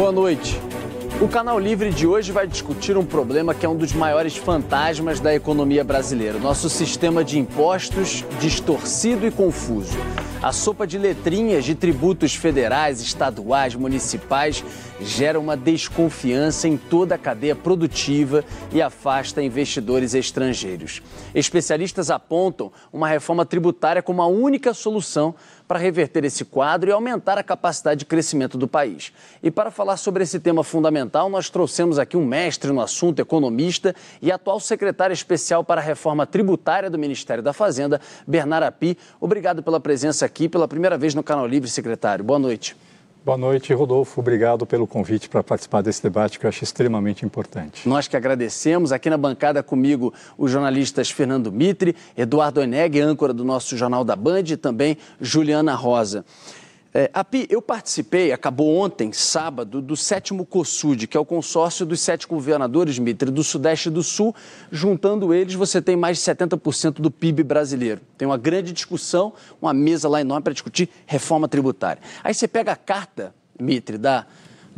Boa noite. O Canal Livre de hoje vai discutir um problema que é um dos maiores fantasmas da economia brasileira: nosso sistema de impostos distorcido e confuso. A sopa de letrinhas de tributos federais, estaduais, municipais gera uma desconfiança em toda a cadeia produtiva e afasta investidores estrangeiros. Especialistas apontam uma reforma tributária como a única solução para reverter esse quadro e aumentar a capacidade de crescimento do país. E para falar sobre esse tema fundamental, nós trouxemos aqui um mestre no assunto, economista e atual secretário especial para a reforma tributária do Ministério da Fazenda, Bernardo Api. Obrigado pela presença aqui pela primeira vez no Canal Livre, secretário. Boa noite. Boa noite, Rodolfo. Obrigado pelo convite para participar desse debate que eu acho extremamente importante. Nós que agradecemos. Aqui na bancada comigo os jornalistas Fernando Mitre, Eduardo Eneg, âncora do nosso Jornal da Band, e também Juliana Rosa. É, Api, eu participei, acabou ontem, sábado, do sétimo COSUD, que é o consórcio dos sete governadores, Mitre, do Sudeste e do Sul. Juntando eles, você tem mais de 70% do PIB brasileiro. Tem uma grande discussão, uma mesa lá enorme para discutir reforma tributária. Aí você pega a carta, Mitre, da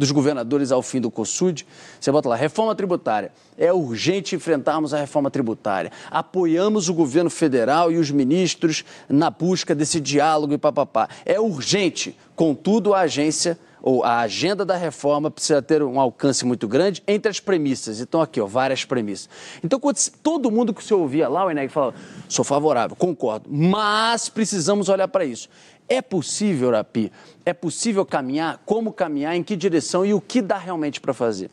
dos governadores ao fim do COSUD, você bota lá, reforma tributária. É urgente enfrentarmos a reforma tributária. Apoiamos o governo federal e os ministros na busca desse diálogo e papapá. É urgente, contudo, a agência ou a agenda da reforma precisa ter um alcance muito grande entre as premissas. Então, aqui, ó, várias premissas. Então, todo mundo que você ouvia lá, o Eneg falava, sou favorável, concordo, mas precisamos olhar para isso. É possível, Rapi? É possível caminhar? Como caminhar? Em que direção? E o que dá realmente para fazer?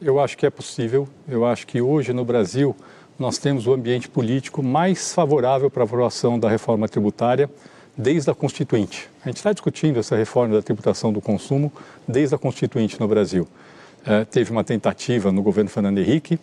Eu acho que é possível. Eu acho que hoje no Brasil nós temos o ambiente político mais favorável para a aprovação da reforma tributária desde a Constituinte. A gente está discutindo essa reforma da tributação do consumo desde a Constituinte no Brasil. É, teve uma tentativa no governo Fernando Henrique,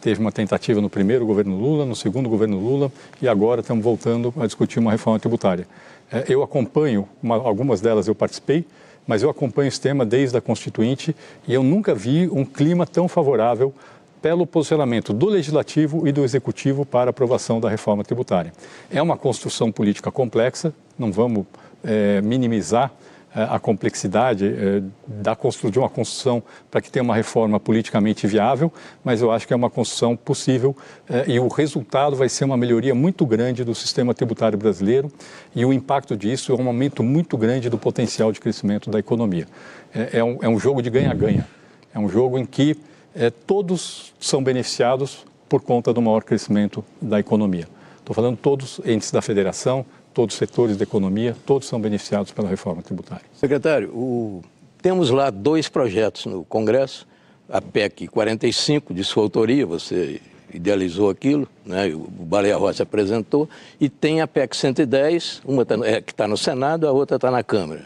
teve uma tentativa no primeiro governo Lula, no segundo governo Lula e agora estamos voltando a discutir uma reforma tributária. É, eu acompanho, uma, algumas delas eu participei, mas eu acompanho esse tema desde a Constituinte e eu nunca vi um clima tão favorável pelo posicionamento do Legislativo e do Executivo para aprovação da reforma tributária. É uma construção política complexa, não vamos é, minimizar a complexidade é, da construção, de uma construção para que tenha uma reforma politicamente viável, mas eu acho que é uma construção possível é, e o resultado vai ser uma melhoria muito grande do sistema tributário brasileiro e o impacto disso é um aumento muito grande do potencial de crescimento da economia. É, é um, é jogo de ganha-ganha, é um jogo em que é, todos são beneficiados por conta do maior crescimento da economia. Estou falando todos entes da federação, todos os setores da economia, todos são beneficiados pela reforma tributária. Secretário, o... temos lá dois projetos no Congresso, a PEC 45, de sua autoria, você idealizou aquilo, né? o Baleia Rossi apresentou, e tem a PEC 110, uma tá, é, que está no Senado, a outra está na Câmara.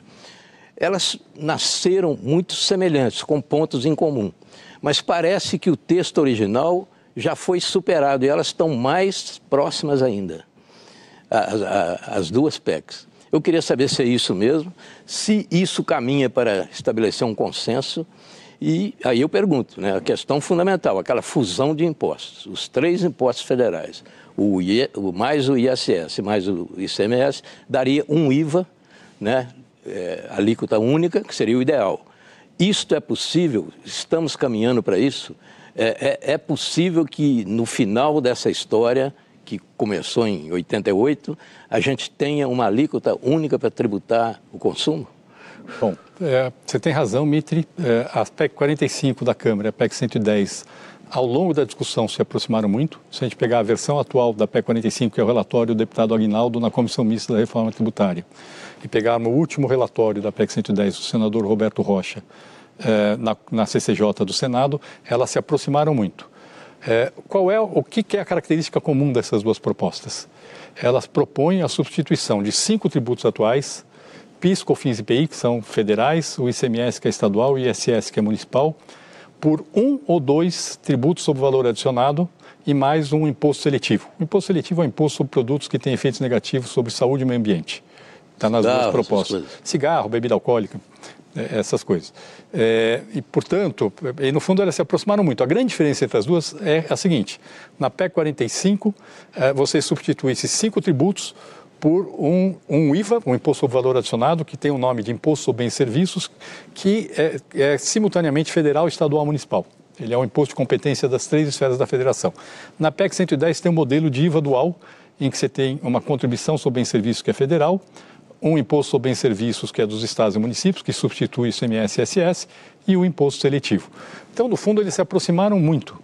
Elas nasceram muito semelhantes, com pontos em comum mas parece que o texto original já foi superado e elas estão mais próximas ainda, as, as duas PECs. Eu queria saber se é isso mesmo, se isso caminha para estabelecer um consenso. E aí eu pergunto, né, a questão fundamental, aquela fusão de impostos, os três impostos federais, o, mais o ISS mais o ICMS, daria um IVA, né, é, alíquota única, que seria o ideal. Isto é possível? Estamos caminhando para isso? É, é, é, possível que no final dessa história, que começou em 88, a gente tenha uma alíquota única para tributar o consumo? Bom, é, você tem razão, Mitri. É, a PEC 45 da Câmara a PEC 110, ao longo da discussão, se aproximaram muito. Se a gente pegar a versão atual da PEC 45, que é o relatório do deputado Aguinaldo na Comissão Mista da Reforma Tributária, e pegar no último relatório da PEC 110 do senador Roberto Rocha, é, na, na CCJ do Senado, elas se aproximaram muito. É, qual é o que, que é a característica comum dessas duas propostas? Elas propõem a substituição de cinco tributos atuais, PIS, COFINS e IPI, que são federais, o ICMS, que é estadual, e o ISS, que é municipal, por um ou dois tributos sobre valor adicionado e mais um imposto seletivo. O imposto seletivo é um imposto sobre produtos que têm efeitos negativos sobre saúde e meio ambiente. Está nas Cigarro, duas propostas. Cigarro, bebida alcoólica. É, essas coisas. É, e, portanto, e no fundo elas se aproximaram muito. A grande diferença entre as duas é a seguinte: na PEC 45, é, você substitui esses cinco tributos por um, um, IVA, um Imposto sobre Valor Adicionado, que tem o nome de Imposto sobre Bens e Serviços, que é, é simultaneamente federal, estadual e municipal. Ele é um imposto de competência das três esferas da federação. Na PEC 110 tem um modelo de IVA dual, em que você tem uma contribuição sobre bens e serviços que é federal, um imposto sobre bens e serviços que é dos estados e municípios, que substitui o ICMS e e o imposto seletivo. Então, no fundo, eles se aproximaram muito.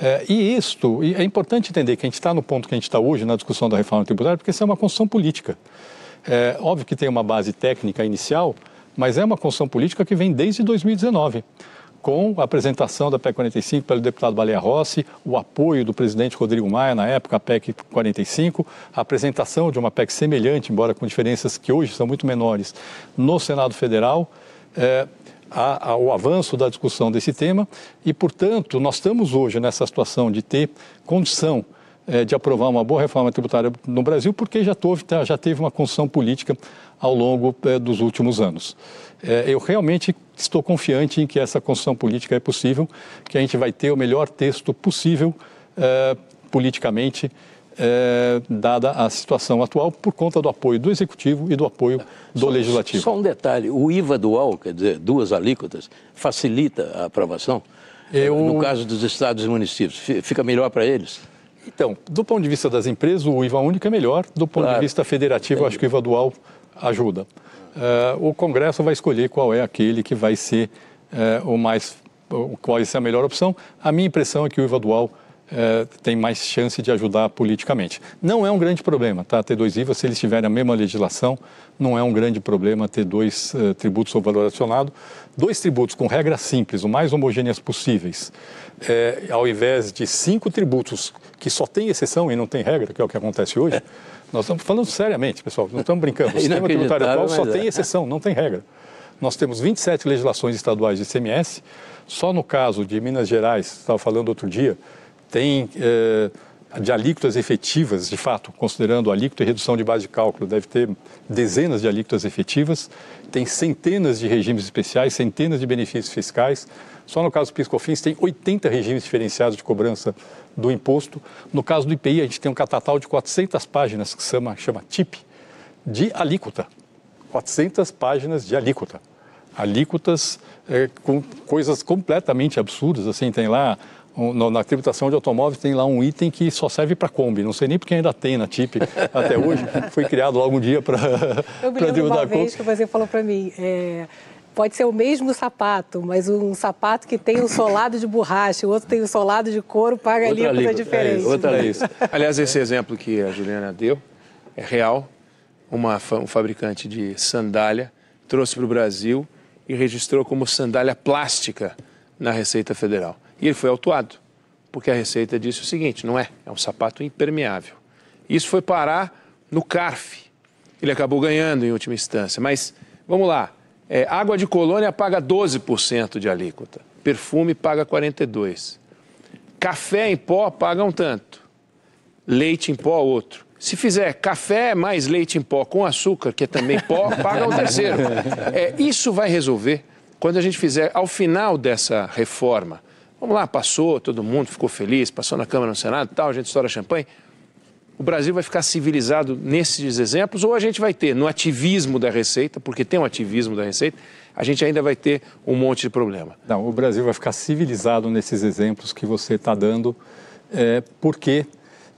É, e isto, e é importante entender que a gente está no ponto que a gente está hoje na discussão da reforma tributária, porque isso é uma construção política. É, óbvio que tem uma base técnica inicial, mas é uma construção política que vem desde 2019 com a apresentação da PEC 45 pelo deputado Baleia Rossi, o apoio do presidente Rodrigo Maia, na época, a PEC 45, a apresentação de uma PEC semelhante, embora com diferenças que hoje são muito menores, no Senado Federal. É, a, a, o avanço da discussão desse tema e, portanto, nós estamos hoje nessa situação de ter condição é, de aprovar uma boa reforma tributária no Brasil, porque já, teve, já teve uma construção política ao longo é, dos últimos anos. Eu realmente estou confiante em que essa construção política é possível, que a gente vai ter o melhor texto possível é, politicamente, é, dada a situação atual, por conta do apoio do Executivo e do apoio do só, Legislativo. Só um detalhe: o IVA dual, quer dizer, duas alíquotas, facilita a aprovação? Eu... No caso dos estados e municípios, fica melhor para eles? Então, do ponto de vista das empresas, o IVA único é melhor. Do ponto claro. de vista federativo, acho que o IVA dual ajuda. Uh, o Congresso vai escolher qual é aquele que vai ser uh, o mais, qual vai ser a melhor opção. A minha impressão é que o IVA dual uh, tem mais chance de ajudar politicamente. Não é um grande problema, tá? Ter dois IVAs, se eles tiverem a mesma legislação, não é um grande problema ter dois tributos sobre valor adicionado. Dois tributos com regras simples, o mais homogêneas possíveis, ao invés de cinco tributos que só tem exceção e não tem regra, que é o que acontece hoje. Nós estamos falando seriamente, pessoal, não estamos brincando. O sistema tributário atual só tem é. exceção, não tem regra. Nós temos 27 legislações estaduais de ICMS, só no caso de Minas Gerais, estava falando outro dia, tem eh, de alíquotas efetivas, de fato, considerando alíquota e redução de base de cálculo, deve ter dezenas de alíquotas efetivas, tem centenas de regimes especiais, centenas de benefícios fiscais. Só no caso do PIS/COFINS tem 80 regimes diferenciados de cobrança do imposto. No caso do IPI, a gente tem um catatal de 400 páginas que chama, chama TIP, de alíquota. 400 páginas de alíquota. Alíquotas é, com coisas completamente absurdas, assim, tem lá na tributação de automóveis tem lá um item que só serve para Kombi. Não sei nem porque ainda tem na TIP até hoje. Foi criado algum dia para tributar uma vez que você falou para mim, é, pode ser o mesmo sapato, mas um sapato que tem um solado de borracha, o outro tem um solado de couro, paga ali coisa diferente. É, outra é isso. Aliás, esse exemplo que a Juliana deu é real. Uma, um fabricante de sandália trouxe para o Brasil e registrou como sandália plástica na Receita Federal. E ele foi autuado, porque a Receita disse o seguinte: não é, é um sapato impermeável. Isso foi parar no CARF. Ele acabou ganhando em última instância. Mas vamos lá: é, água de colônia paga 12% de alíquota, perfume paga 42%, café em pó paga um tanto, leite em pó outro. Se fizer café mais leite em pó com açúcar, que é também pó, paga um terceiro. É, isso vai resolver quando a gente fizer, ao final dessa reforma, vamos lá, passou, todo mundo ficou feliz, passou na Câmara, no Senado tal, a gente estoura champanhe o Brasil vai ficar civilizado nesses exemplos ou a gente vai ter no ativismo da Receita, porque tem um ativismo da Receita, a gente ainda vai ter um monte de problema. Não, o Brasil vai ficar civilizado nesses exemplos que você está dando, é, porque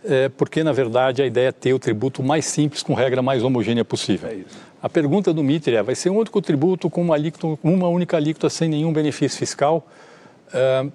é, porque, na verdade, a ideia é ter o tributo mais simples, com regra mais homogênea possível. É a pergunta do Mitre é, vai ser um único tributo com uma, alíquota, uma única alíquota sem nenhum benefício fiscal? Uh,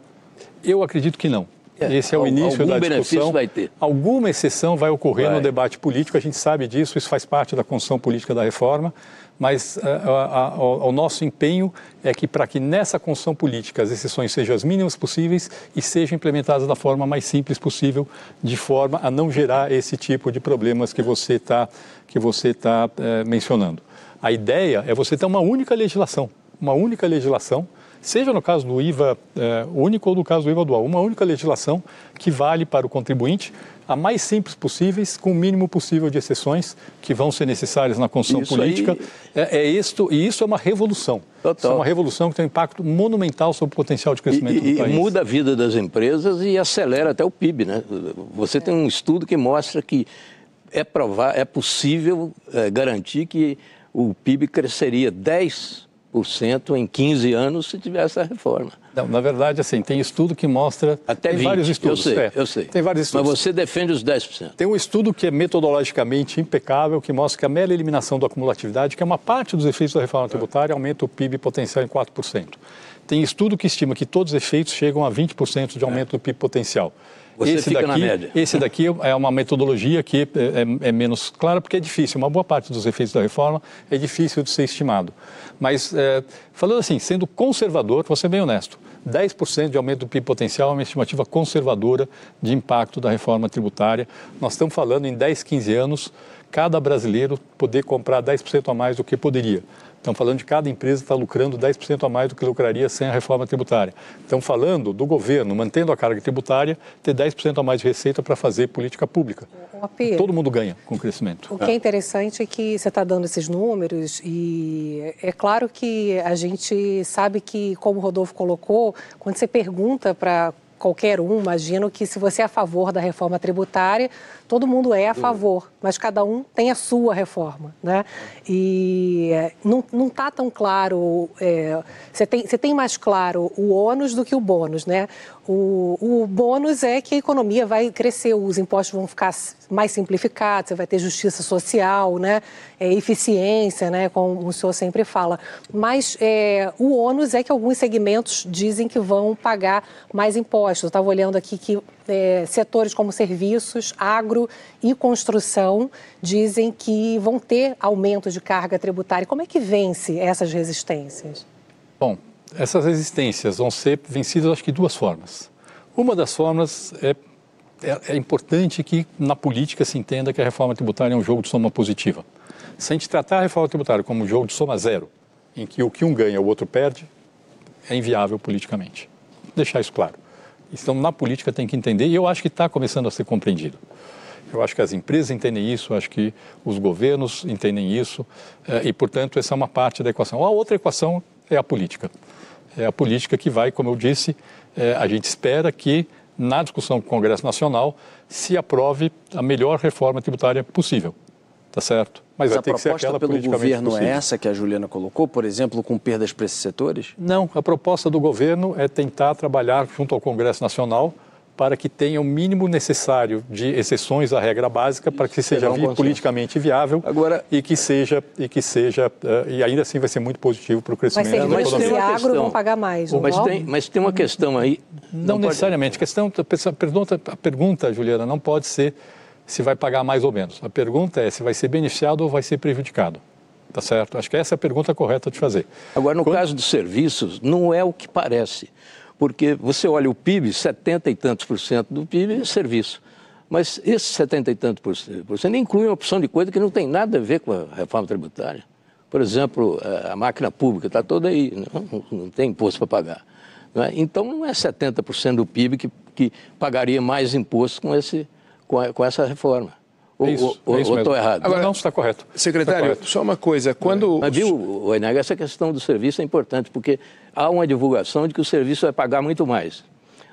eu acredito que não. É, Esse é o início da discussão. Vai ter. Alguma exceção vai ocorrer vai. no debate político, a gente sabe disso, isso faz parte da construção política da reforma, mas uh, o nosso empenho é que para que nessa construção política as exceções sejam as mínimas possíveis e sejam implementadas da forma mais simples possível, de forma a não gerar esse tipo de problemas que você está que você está uh, mencionando. A ideia é você ter uma única legislação, uma única legislação seja no caso do IVA é, único ou no caso do IVA dual, uma única legislação que vale para o contribuinte, a mais simples possíveis, com o mínimo possível de exceções que vão ser necessárias na construção isso política. Aí... É, é isto, e isso é uma revolução. Total. Isso é uma revolução que tem um impacto monumental sobre o potencial de crescimento e, do país. E muda a vida das empresas e acelera até o PIB. Né? Você tem um estudo que mostra que é, provar, é possível é, garantir que o PIB cresceria 10 em 15 anos se tivesse a reforma. Não, na verdade, assim, tem estudo que mostra. Até tem 20, vários estudos. Eu sei, é, eu sei. Tem vários estudos. Mas você defende os 10%. Tem um estudo que é metodologicamente impecável, que mostra que a mera eliminação da acumulatividade, que é uma parte dos efeitos da reforma tributária, aumenta o PIB potencial em 4%. Tem estudo que estima que todos os efeitos chegam a 20% de aumento do PIB potencial. Você esse fica daqui, na média. Esse daqui é uma metodologia que é, é, é, menos clara porque é difícil. Uma boa parte dos efeitos da reforma é difícil de ser estimado. Mas, é, falando assim, sendo conservador, vou ser bem honesto, 10% de aumento do PIB potencial é uma estimativa conservadora de impacto da reforma tributária. Nós estamos falando em 10, 15 anos, cada brasileiro poder comprar 10% a mais do que poderia. Estamos falando de cada empresa estar lucrando 10% a mais do que lucraria sem a reforma tributária. Estamos falando do governo, mantendo a carga tributária, ter 10% a mais de receita para fazer política pública. Todo mundo ganha com o crescimento. O que é interessante é que você está dando esses números e é claro que a gente sabe que, como o Rodolfo colocou, quando você pergunta para qualquer um, imagino que se você é a favor da reforma tributária, todo mundo é a favor, mas cada um tem a sua reforma, né? E é, não está tão claro, é, você, tem, você tem mais claro o ônus do que o bônus, né? O, o bônus é que a economia vai crescer, os impostos vão ficar mais simplificados, você vai ter justiça social, né? É, eficiência, né? Como o senhor sempre fala. Mas é, o ônus é que alguns segmentos dizem que vão pagar mais impostos. Eu estava olhando aqui que é, setores como serviços, agro e construção dizem que vão ter aumento de carga tributária. Como é que vence essas resistências? Bom, essas resistências vão ser vencidas, acho que, de duas formas. Uma das formas é, é, é importante que na política se entenda que a reforma tributária é um jogo de soma positiva. Se a gente tratar a reforma tributária como um jogo de soma zero, em que o que um ganha o outro perde, é inviável politicamente. Vou deixar isso claro. Então, na política tem que entender, e eu acho que está começando a ser compreendido. Eu acho que as empresas entendem isso, acho que os governos entendem isso, eh, e, portanto, essa é uma parte da equação. A outra equação é a política. É a política que vai, como eu disse, eh, a gente espera que, na discussão com o Congresso Nacional, se aprove a melhor reforma tributária possível. Tá certo? Mas, Mas a proposta pelo governo é possível. é essa que a Juliana colocou, por exemplo, com perdas para esses setores? Não, a proposta do governo é tentar trabalhar junto ao Congresso Nacional para que tenha o mínimo necessário de exceções à regra básica para que seja vi politicamente viável Agora, e que seja e que seja uh, e ainda assim vai ser muito positivo para o crescimento mas da economia. Mas agro vão pagar mais, não mas tem, mas tem uma questão aí. Não, não necessariamente. Pode... A questão, a pergunta, a pergunta, Juliana, não pode ser se vai pagar mais ou menos. A pergunta é se vai ser beneficiado ou vai ser prejudicado. Tá certo? Acho que essa é a pergunta correta de fazer. Agora, no Quando... caso dos serviços, não é o que parece. Porque você olha o PIB, 70 e tantos por cento do PIB é serviço. Mas esses 70 e tantos por cento incluem uma opção de coisa que não tem nada a ver com a reforma tributária. Por exemplo, a máquina pública está toda aí, não, não tem imposto para pagar. Não é? Então, não é 70% do PIB que, que pagaria mais imposto com esse, com, a, com essa reforma. Ou é estou errado? Agora, não, está correto. Secretário, está correto. só uma coisa. Quando... Mas viu, Oineg, essa questão do serviço é importante, porque há uma divulgação de que o serviço vai pagar muito mais.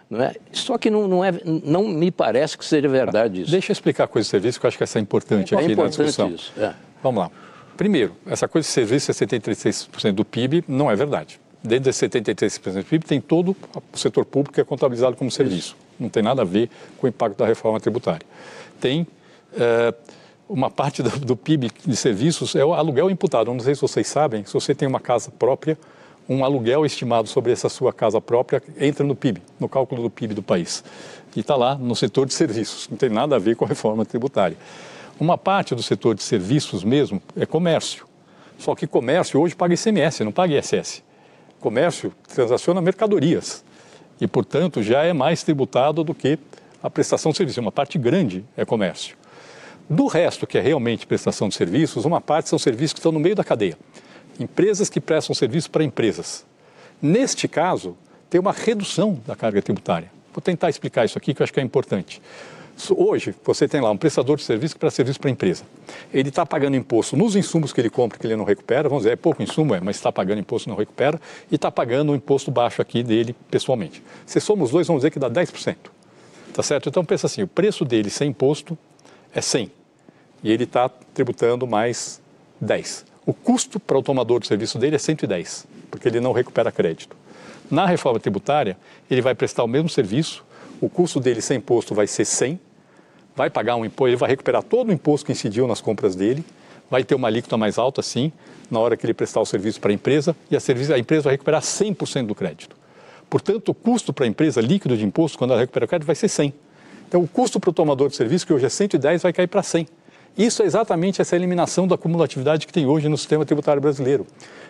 Não é? Só que não, não, é, não me parece que seja verdade isso. Deixa eu explicar a coisa do serviço, que eu acho que essa é importante é aqui importante na discussão. Isso, é. Vamos lá. Primeiro, essa coisa de serviço, 73% do PIB, não é verdade. Dentro desses 73% do PIB, tem todo o setor público que é contabilizado como serviço. Não tem nada a ver com o impacto da reforma tributária. tem é, uma parte do, do, PIB de serviços é o aluguel imputado. Não sei se vocês sabem, se você tem uma casa própria, um aluguel estimado sobre essa sua casa própria entra no PIB, no cálculo do PIB do país. E está lá no setor de serviços, não tem nada a ver com a reforma tributária. Uma parte do setor de serviços mesmo é comércio. Só que comércio hoje paga ICMS, não paga ISS. Comércio transaciona mercadorias e, portanto, já é mais tributado do que a prestação de serviço. Uma parte grande é comércio. Do resto, que é realmente prestação de serviços, uma parte são serviços que estão no meio da cadeia. Empresas que prestam serviço para empresas. Neste caso, tem uma redução da carga tributária. Vou tentar explicar isso aqui, que eu acho que é importante. Hoje, você tem lá um prestador de serviço que serviço para a empresa. Ele está pagando imposto nos insumos que ele compra que ele não recupera, vamos dizer, é pouco insumo, é, mas está pagando imposto não recupera, e está pagando um imposto baixo aqui dele pessoalmente. Se somos dois, vamos dizer que dá 10%. Tá certo? Então pensa assim, o preço dele sem imposto é 100 e ele está tributando mais 10. O custo para o tomador de serviço dele é 110, porque ele não recupera crédito. Na reforma tributária, ele vai prestar o mesmo serviço, o custo dele sem imposto vai ser 100, vai pagar um imposto, ele vai recuperar todo o imposto que incidiu nas compras dele, vai ter uma alíquota mais alta, sim, na hora que ele prestar o serviço para a empresa, e a, serviço, a empresa vai recuperar 100% do crédito. Portanto, o custo para a empresa líquido de imposto, quando ela recupera o crédito, vai ser 100. Então, o custo para o tomador de serviço, que hoje é 110, vai cair para 100. Isso é exatamente essa eliminação da acumulatividade que tem hoje no sistema tributário brasileiro.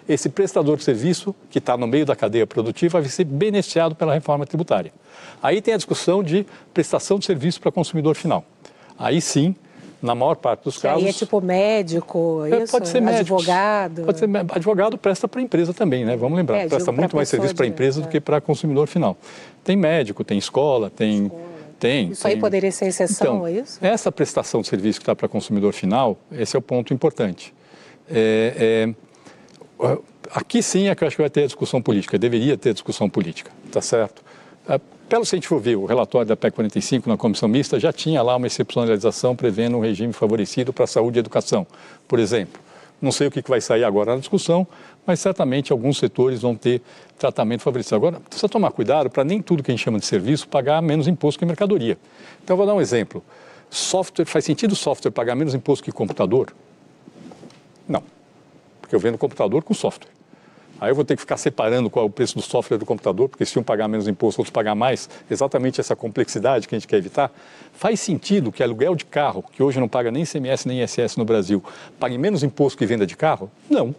Esse prestador de serviço, que está no meio da cadeia produtiva, vai ser beneficiado pela reforma tributária. Aí tem a discussão de prestação de serviço para consumidor final. Aí sim, na maior parte dos casos. Aí é tipo médico, é, isso? Pode ser médico. Advogado. Pode ser advogado presta para a empresa também, né? Vamos lembrar, é, presta muito mais serviço para a empresa é. do que para consumidor final. Tem médico, tem escola, tem. Escola. Tem, isso tem... aí poderia ser exceção, então, é isso? Essa prestação de serviço que está para consumidor final, esse é o ponto importante. É, é, aqui sim é que eu acho que vai ter discussão política, deveria ter discussão política, tá certo? É, pelo se a gente for ver o relatório da PEC 45 na comissão mista, já tinha lá uma excepcionalização prevendo um regime favorecido para a saúde e educação, por exemplo. Não sei o que vai sair agora na discussão, mas certamente alguns setores vão ter tratamento favorecido. Agora, precisa tomar cuidado para nem tudo que a gente chama de serviço pagar menos imposto que mercadoria. Então, vou dar um exemplo. Software, faz sentido software pagar menos imposto que computador? Não, porque eu vendo computador com software. Aí eu vou ter que ficar separando qual é o preço do software do computador, porque se um pagar menos imposto, outros pagar mais, exatamente essa complexidade que a gente quer evitar. Faz sentido que aluguel de carro, que hoje não paga nem ICMS nem ISS no Brasil, pague menos imposto que venda de carro? Não.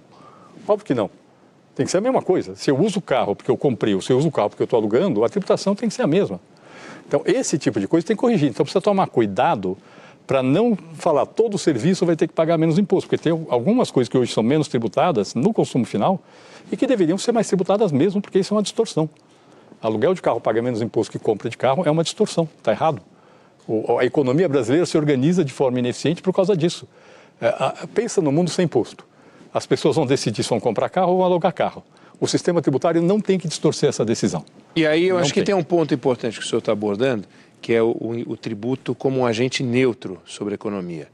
Óbvio que não. Tem que ser a mesma coisa. Se eu uso o carro porque eu comprei, ou se eu uso o carro porque eu estou alugando, a tributação tem que ser a mesma. Então, esse tipo de coisa tem que corrigir. Então, precisa tomar cuidado para não falar todo o serviço vai ter que pagar menos imposto, porque tem algumas coisas que hoje são menos tributadas no consumo final e que deveriam ser mais tributadas mesmo, porque isso é uma distorção. Aluguel de carro paga menos imposto que compra de carro é uma distorção, está errado. O, a economia brasileira se organiza de forma ineficiente por causa disso. É, a, pensa no mundo sem imposto. As pessoas vão decidir se vão comprar carro ou vão alugar carro. O sistema tributário não tem que distorcer essa decisão. E aí eu não acho tem. que tem um ponto importante que o senhor está abordando, que é o, o, tributo como um agente neutro sobre a economia.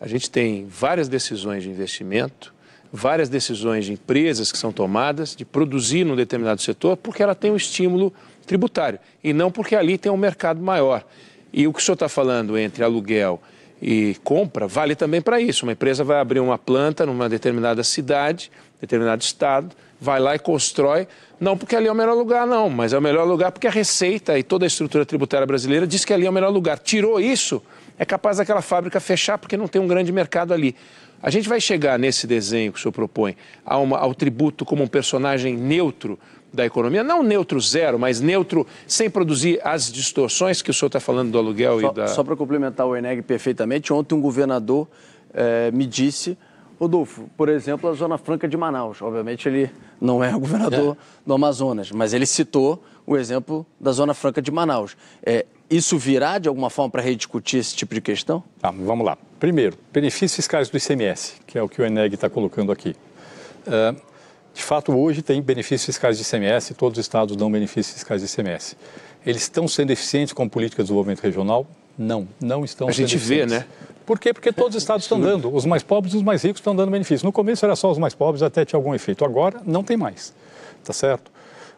A gente tem várias decisões de investimento, várias decisões de empresas que são tomadas de produzir num determinado setor porque ela tem um estímulo tributário e não porque ali tem um mercado maior. E o que o senhor está falando entre aluguel e compra vale também para isso. Uma empresa vai abrir uma planta numa determinada cidade, determinado estado, vai lá e constrói, não porque ali é o melhor lugar, não, mas é o melhor lugar porque a Receita e toda a estrutura tributária brasileira diz que ali é o melhor lugar. Tirou isso, é capaz daquela fábrica fechar porque não tem um grande mercado ali. A gente vai chegar nesse desenho que o senhor propõe uma, ao tributo como um personagem neutro da economia, não neutro zero, mas neutro sem produzir as distorções que o senhor está falando do aluguel só, e da. Só para complementar o Eneg perfeitamente, ontem um governador eh, me disse Rodolfo, por exemplo, a Zona Franca de Manaus. Obviamente ele não é o governador é. do Amazonas, mas ele citou o exemplo da Zona Franca de Manaus. É, isso virá de alguma forma para rediscutir esse tipo de questão? Tá, vamos lá. Primeiro, benefícios fiscais do ICMS, que é o que o Eneg está colocando aqui. Uh, de fato, hoje tem benefícios fiscais de ICMS, todos os estados dão benefícios fiscais de ICMS. Eles estão sendo eficientes com política de desenvolvimento regional? Não, não estão a sendo A gente vê, né? Por quê? Porque todos os estados estão dando. Os mais pobres e os mais ricos estão dando benefício. No começo era só os mais pobres, até tinha algum efeito. Agora não tem mais. Tá certo?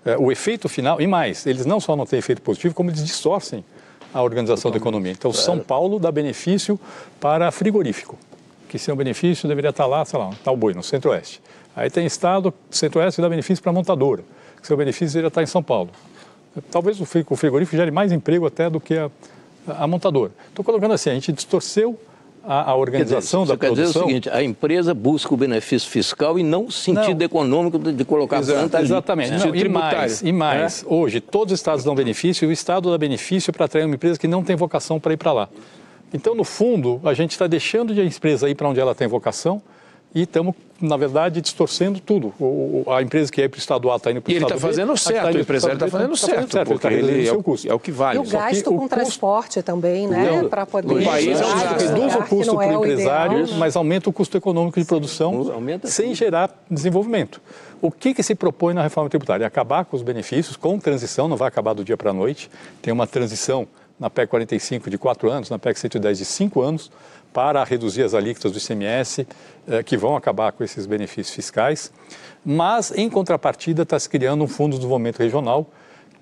É, o efeito final, e mais, eles não só não têm efeito positivo, como eles distorcem a organização da economia. Então, São Paulo dá benefício para frigorífico, que seu benefício deveria estar lá, sei lá, tal boi, no centro-oeste. Aí tem estado, centro-oeste, dá benefício para montadora, que seu benefício deveria estar em São Paulo. Talvez o frigorífico gere mais emprego até do que a, a montadora. Estou colocando assim, a gente distorceu a, a organização dizer, da produção. Quer dizer o seguinte, a empresa busca o benefício fiscal e não o sentido não. econômico de, de colocar Exato, planta ali. Exatamente. Não, e mais, e mais é? hoje todos os estados dão benefício e o estado dá benefício para atrair uma empresa que não tem vocação para ir para lá. Então, no fundo, a gente está deixando de a empresa ir para onde ela tem vocação e estamos, na verdade, distorcendo tudo. O, a empresa que é para o estado A está indo para o estado B. E ele está fazendo certo, tá o empresário está fazendo certo, certo porque ele, ele é, o, custo. é o que vale. E o gasto com o transporte também, né? Para poder... O país é. Reduz o custo para o empresário, ideal, mas aumenta o custo econômico de produção sem gerar desenvolvimento. O que, que se propõe na reforma tributária? Acabar com os benefícios, com transição, não vai acabar do dia para a noite. Tem uma transição na PEC 45 de 4 anos, na PEC 110 de 5 anos, para reduzir as alíquotas do ICMS, eh, que vão acabar com esses benefícios fiscais. Mas, em contrapartida, está se criando um fundo de desenvolvimento regional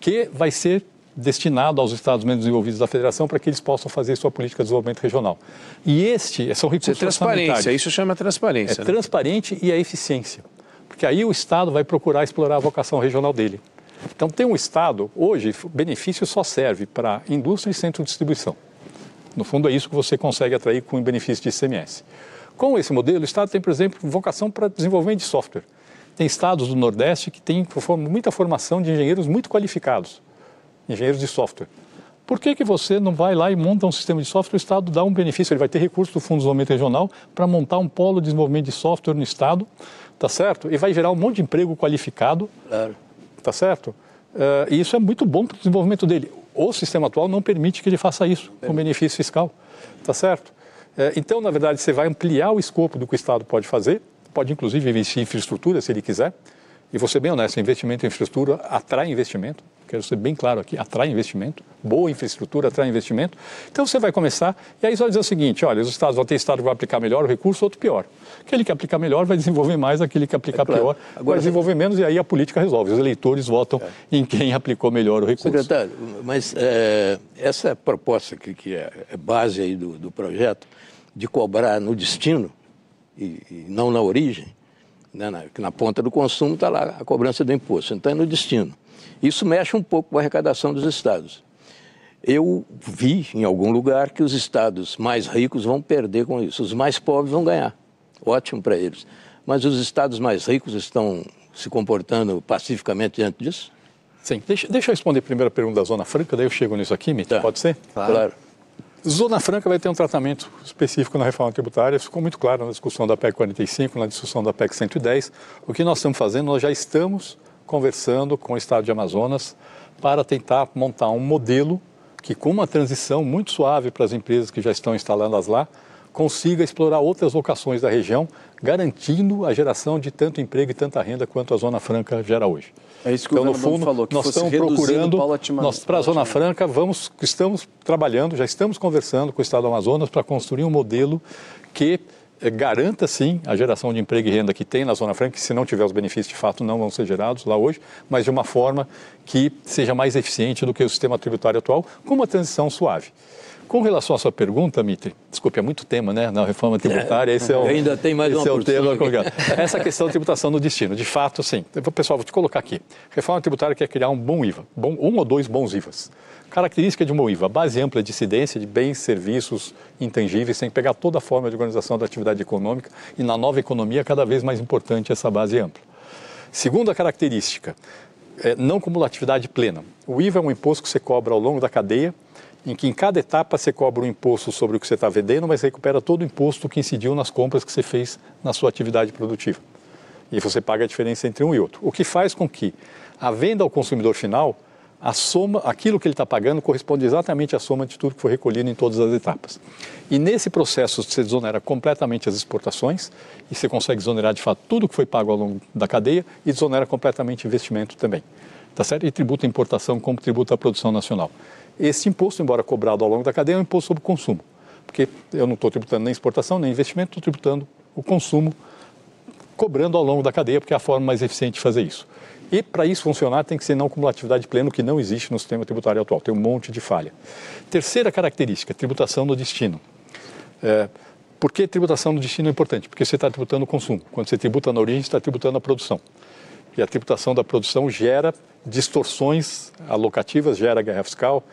que vai ser destinado aos estados menos desenvolvidos da federação para que eles possam fazer sua política de desenvolvimento regional. E este são recursos isso é transparência, isso chama transparência. É né? transparente e a eficiência. Porque aí o estado vai procurar explorar a vocação regional dele. Então tem um estado, hoje, benefício só serve para indústria e centro de distribuição. No fundo, é isso que você consegue atrair com o benefício de ICMS. Com esse modelo, o Estado tem, por exemplo, vocação para desenvolvimento de software. Tem estados do Nordeste que têm muita formação de engenheiros muito qualificados, engenheiros de software. Por que, que você não vai lá e monta um sistema de software? O Estado dá um benefício, ele vai ter recurso do Fundo de Desenvolvimento Regional para montar um polo de desenvolvimento de software no Estado, tá certo? E vai gerar um monte de emprego qualificado, claro. tá certo? Uh, e isso é muito bom para o desenvolvimento dele. O sistema atual não permite que ele faça isso com benefício fiscal, tá certo? É, então, na verdade, você vai ampliar o escopo do que o Estado pode fazer, pode inclusive investir em infraestrutura, se ele quiser. E vou ser bem honesto, investimento em infraestrutura atrai investimento, quero ser bem claro aqui, atrai investimento, boa infraestrutura atrai investimento. Então você vai começar, e aí você vai dizer o seguinte, olha, os estados vão ter estado que vai aplicar melhor o recurso, outro pior. Aquele que aplicar melhor vai desenvolver mais, aquele que aplicar é claro. pior Agora, vai desenvolver menos, e aí a política resolve. Os eleitores votam é. em quem aplicou melhor o recurso. Secretário, mas é, essa proposta que, que é, é base aí do, do projeto, de cobrar no destino e, e não na origem, né, na, na ponta do consumo está lá a cobrança do imposto, então é no destino. Isso mexe um pouco com a arrecadação dos estados. Eu vi em algum lugar que os estados mais ricos vão perder com isso, os mais pobres vão ganhar. Ótimo para eles. Mas os estados mais ricos estão se comportando pacificamente diante disso? Sim. Deixa, deixa eu responder primeiro a pergunta da Zona Franca, daí eu chego nisso aqui, Mitch. Tá. Pode ser? Claro. claro. Zona Franca vai ter um tratamento específico na reforma tributária, ficou muito claro na discussão da PEC 45, na discussão da PEC 110. O que nós estamos fazendo, nós já estamos conversando com o Estado de Amazonas para tentar montar um modelo que, com uma transição muito suave para as empresas que já estão instaladas lá, consiga explorar outras vocações da região, garantindo a geração de tanto emprego e tanta renda quanto a Zona Franca gera hoje. É isso que então, o no fundo, falou, que nós estamos procurando, nós para a Zona Franca vamos, estamos trabalhando, já estamos conversando com o Estado do Amazonas para construir um modelo que garanta sim a geração de emprego e renda que tem na Zona Franca, que se não tiver os benefícios de fato não vão ser gerados lá hoje, mas de uma forma que seja mais eficiente do que o sistema tributário atual, com uma transição suave. Com relação à sua pergunta, Mitre, desculpe, é muito tema, né? Na reforma tributária, esse é o, ainda tem mais esse é o tema. Essa questão da tributação no destino, de fato, sim. Pessoal, vou te colocar aqui. Reforma tributária quer criar um bom IVA, bom, um ou dois bons IVAs. Característica de um bom IVA, base ampla de incidência de bens, serviços intangíveis, sem pegar toda a forma de organização da atividade econômica e na nova economia cada vez mais importante essa base ampla. Segunda característica, é não cumulatividade plena. O IVA é um imposto que você cobra ao longo da cadeia em que em cada etapa você cobra um imposto sobre o que você está vendendo, mas recupera todo o imposto que incidiu nas compras que você fez na sua atividade produtiva. E você paga a diferença entre um e outro. O que faz com que a venda ao consumidor final, a soma, aquilo que ele está pagando corresponde exatamente à soma de tudo que foi recolhido em todas as etapas. E nesse processo você desonera completamente as exportações e você consegue desonerar de fato tudo que foi pago ao longo da cadeia e desonera completamente investimento também. Tá certo? E tributa a importação como tributa a produção nacional. Esse imposto, embora cobrado ao longo da cadeia, é um imposto sobre o consumo. Porque eu não estou tributando nem exportação, nem investimento, estou tributando o consumo cobrando ao longo da cadeia, porque é a forma mais eficiente de fazer isso. E para isso funcionar, tem que ser não cumulatividade plena, que não existe no sistema tributário atual. Tem um monte de falha. Terceira característica, tributação no destino. É, por que tributação no destino é importante? Porque você está tributando o consumo. Quando você tributa na origem, está tributando a produção. E a tributação da produção gera distorções alocativas, gera guerra fiscal.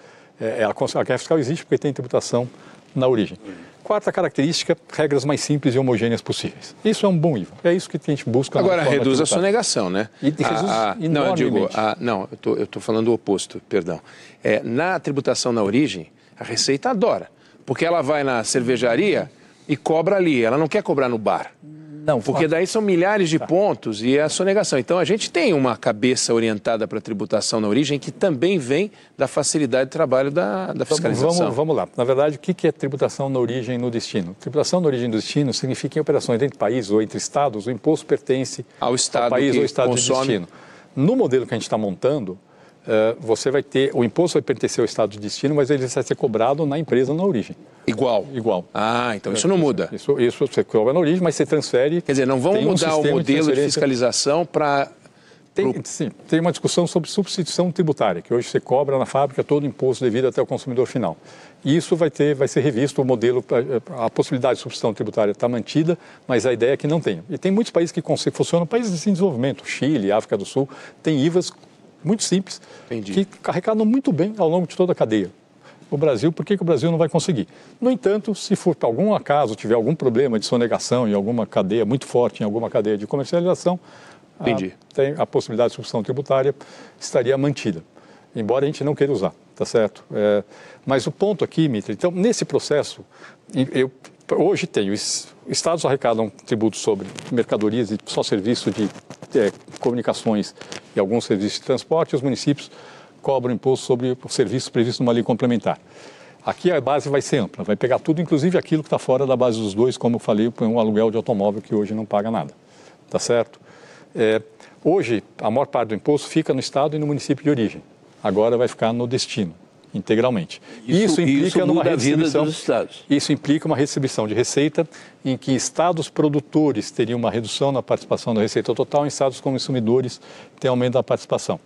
É, a guerra fiscal existe porque tem tributação na origem. Quarta característica, regras mais simples e homogêneas possíveis. Isso é um bom IVA. É isso que a gente busca. Agora, reduz a sonegação, né? E reduz a, a, não, eu digo, a, não, eu estou falando o oposto, perdão. É, na tributação na origem, a Receita adora, porque ela vai na cervejaria e cobra ali, ela não quer cobrar no bar. Não, porque daí são milhares de tá. pontos e é a sonegação. Então a gente tem uma cabeça orientada para a tributação na origem que também vem da facilidade de trabalho da, da fiscalização. Vamos, vamos lá. Na verdade, o que é tributação na origem e no destino? Tributação na origem e no destino significa em operações entre países ou entre estados, o imposto pertence ao, estado ao país ou estado consome... de destino. No modelo que a gente está montando, você vai ter, o imposto vai pertencer ao estado de destino, mas ele vai ser cobrado na empresa na origem. Igual? Igual. Ah, então isso não muda. Isso, isso você cobra na origem, mas você transfere. Quer dizer, não vão mudar um o modelo de, de fiscalização para. Tem, sim, tem uma discussão sobre substituição tributária, que hoje você cobra na fábrica todo o imposto devido até o consumidor final. E isso vai, ter, vai ser revisto, o modelo, a, a possibilidade de substituição tributária está mantida, mas a ideia é que não tenha. E tem muitos países que funcionam, países em desenvolvimento, Chile, África do Sul, tem IVAs muito simples, Entendi. que arrecadam muito bem ao longo de toda a cadeia. O Brasil, por que, que o Brasil não vai conseguir? No entanto, se for por algum acaso tiver algum problema de sonegação em alguma cadeia muito forte, em alguma cadeia de comercialização, a, tem a possibilidade de substituição tributária estaria mantida, embora a gente não queira usar, tá certo? É, mas o ponto aqui, Mitre, então, nesse processo, eu hoje tenho, estados arrecadam tributos sobre mercadorias e só serviço de é, comunicações e alguns serviços de transporte, os municípios cobram imposto sobre o serviço previsto numa lei complementar. Aqui a base vai ser ampla, vai pegar tudo, inclusive aquilo que está fora da base dos dois, como eu falei, um aluguel de automóvel que hoje não paga nada. Tá certo? É, hoje, a maior parte do imposto fica no estado e no município de origem. Agora vai ficar no destino integralmente. Isso, isso implica isso numa redistribuição. dos estados. Isso implica uma redistribuição de receita em que estados produtores teriam uma redução na participação da receita total, em estados consumidores tem aumento da participação.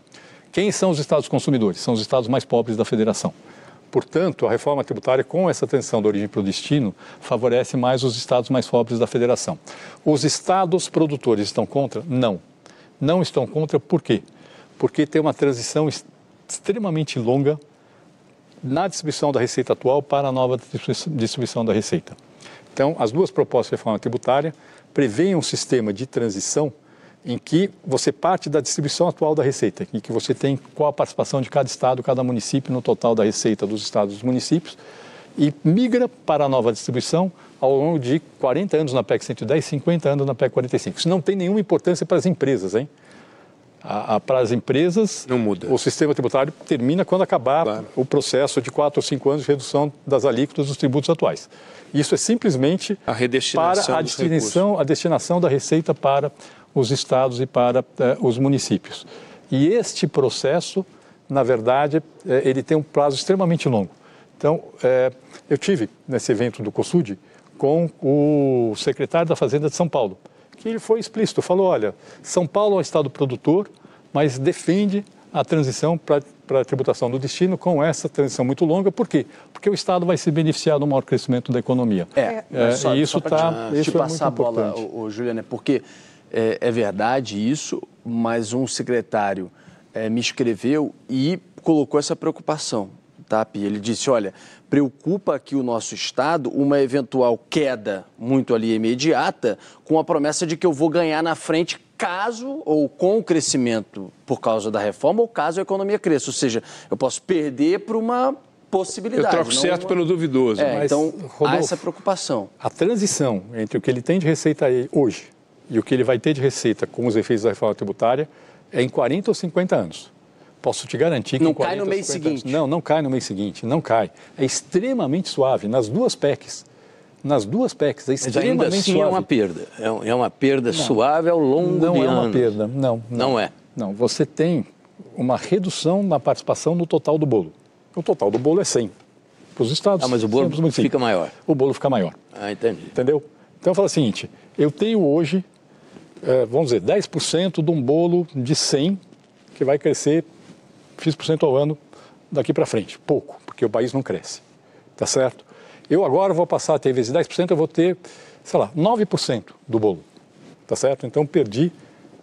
Quem são os estados consumidores? São os estados mais pobres da federação. Portanto, a reforma tributária, com essa transição da origem para o destino, favorece mais os estados mais pobres da federação. Os estados produtores estão contra? Não. Não estão contra por quê? Porque tem uma transição extremamente longa na distribuição da receita atual para a nova distribuição da receita. Então, as duas propostas de reforma tributária prevêem um sistema de transição em que você parte da distribuição atual da receita, em que você tem qual a participação de cada estado, cada município no total da receita dos estados e dos municípios, e migra para a nova distribuição ao longo de 40 anos na PEC 110, 50 anos na PEC 45. Isso não tem nenhuma importância para as empresas, hein? A, a, para as empresas, não muda. o sistema tributário termina quando acabar claro. o processo de quatro ou cinco anos de redução das alíquotas dos tributos atuais. Isso é simplesmente a para a destinação, a destinação da receita para os estados e para eh, os municípios. E este processo, na verdade, eh, ele tem um prazo extremamente longo. Então, eh, eu tive nesse evento do COSUD com o secretário da Fazenda de São Paulo, que ele foi explícito, falou, olha, São Paulo é um estado produtor, mas defende a transição para a tributação do destino com essa transição muito longa. Por quê? Porque o Estado vai se beneficiar do maior crescimento da economia. É, é só, e isso está. Te, te passar é a bola, o, o Juliana, porque é, é, verdade isso, mas um secretário é, me escreveu e colocou essa preocupação. Tá, Ele disse: olha, preocupa aqui o nosso Estado uma eventual queda muito ali imediata, com a promessa de que eu vou ganhar na frente caso ou com o crescimento por causa da reforma ou caso a economia cresça. Ou seja, eu posso perder para uma possibilidade. Eu troco certo uma... pelo duvidoso. É, mas, então, Rodolfo, há essa preocupação. A transição entre o que ele tem de receita hoje e o que ele vai ter de receita com os efeitos da reforma tributária é em 40 ou 50 anos. Posso te garantir que. Não cai no mês seguinte. Anos, não, não cai no mês seguinte, não cai. É extremamente suave nas duas PECs. Nas duas PECs, é extremamente Mas ainda assim suave. é uma perda. É, é uma perda não, suave ao longo não de é anos. Não é uma perda, não, não. Não é. Não, você tem uma redução na participação no total do bolo. O total do bolo é 100 para os estados. Ah, mas o bolo fica maior. O bolo fica maior. Ah, entendi. Entendeu? Então eu falo o seguinte: eu tenho hoje é, vamos dizer, 10% de um bolo de 100 que vai crescer X% ao ano daqui para frente. Pouco, porque o país não cresce. Tá certo? Eu agora vou passar a ter, vezes 10%, eu vou ter, sei lá, 9% do bolo. Tá certo? Então perdi,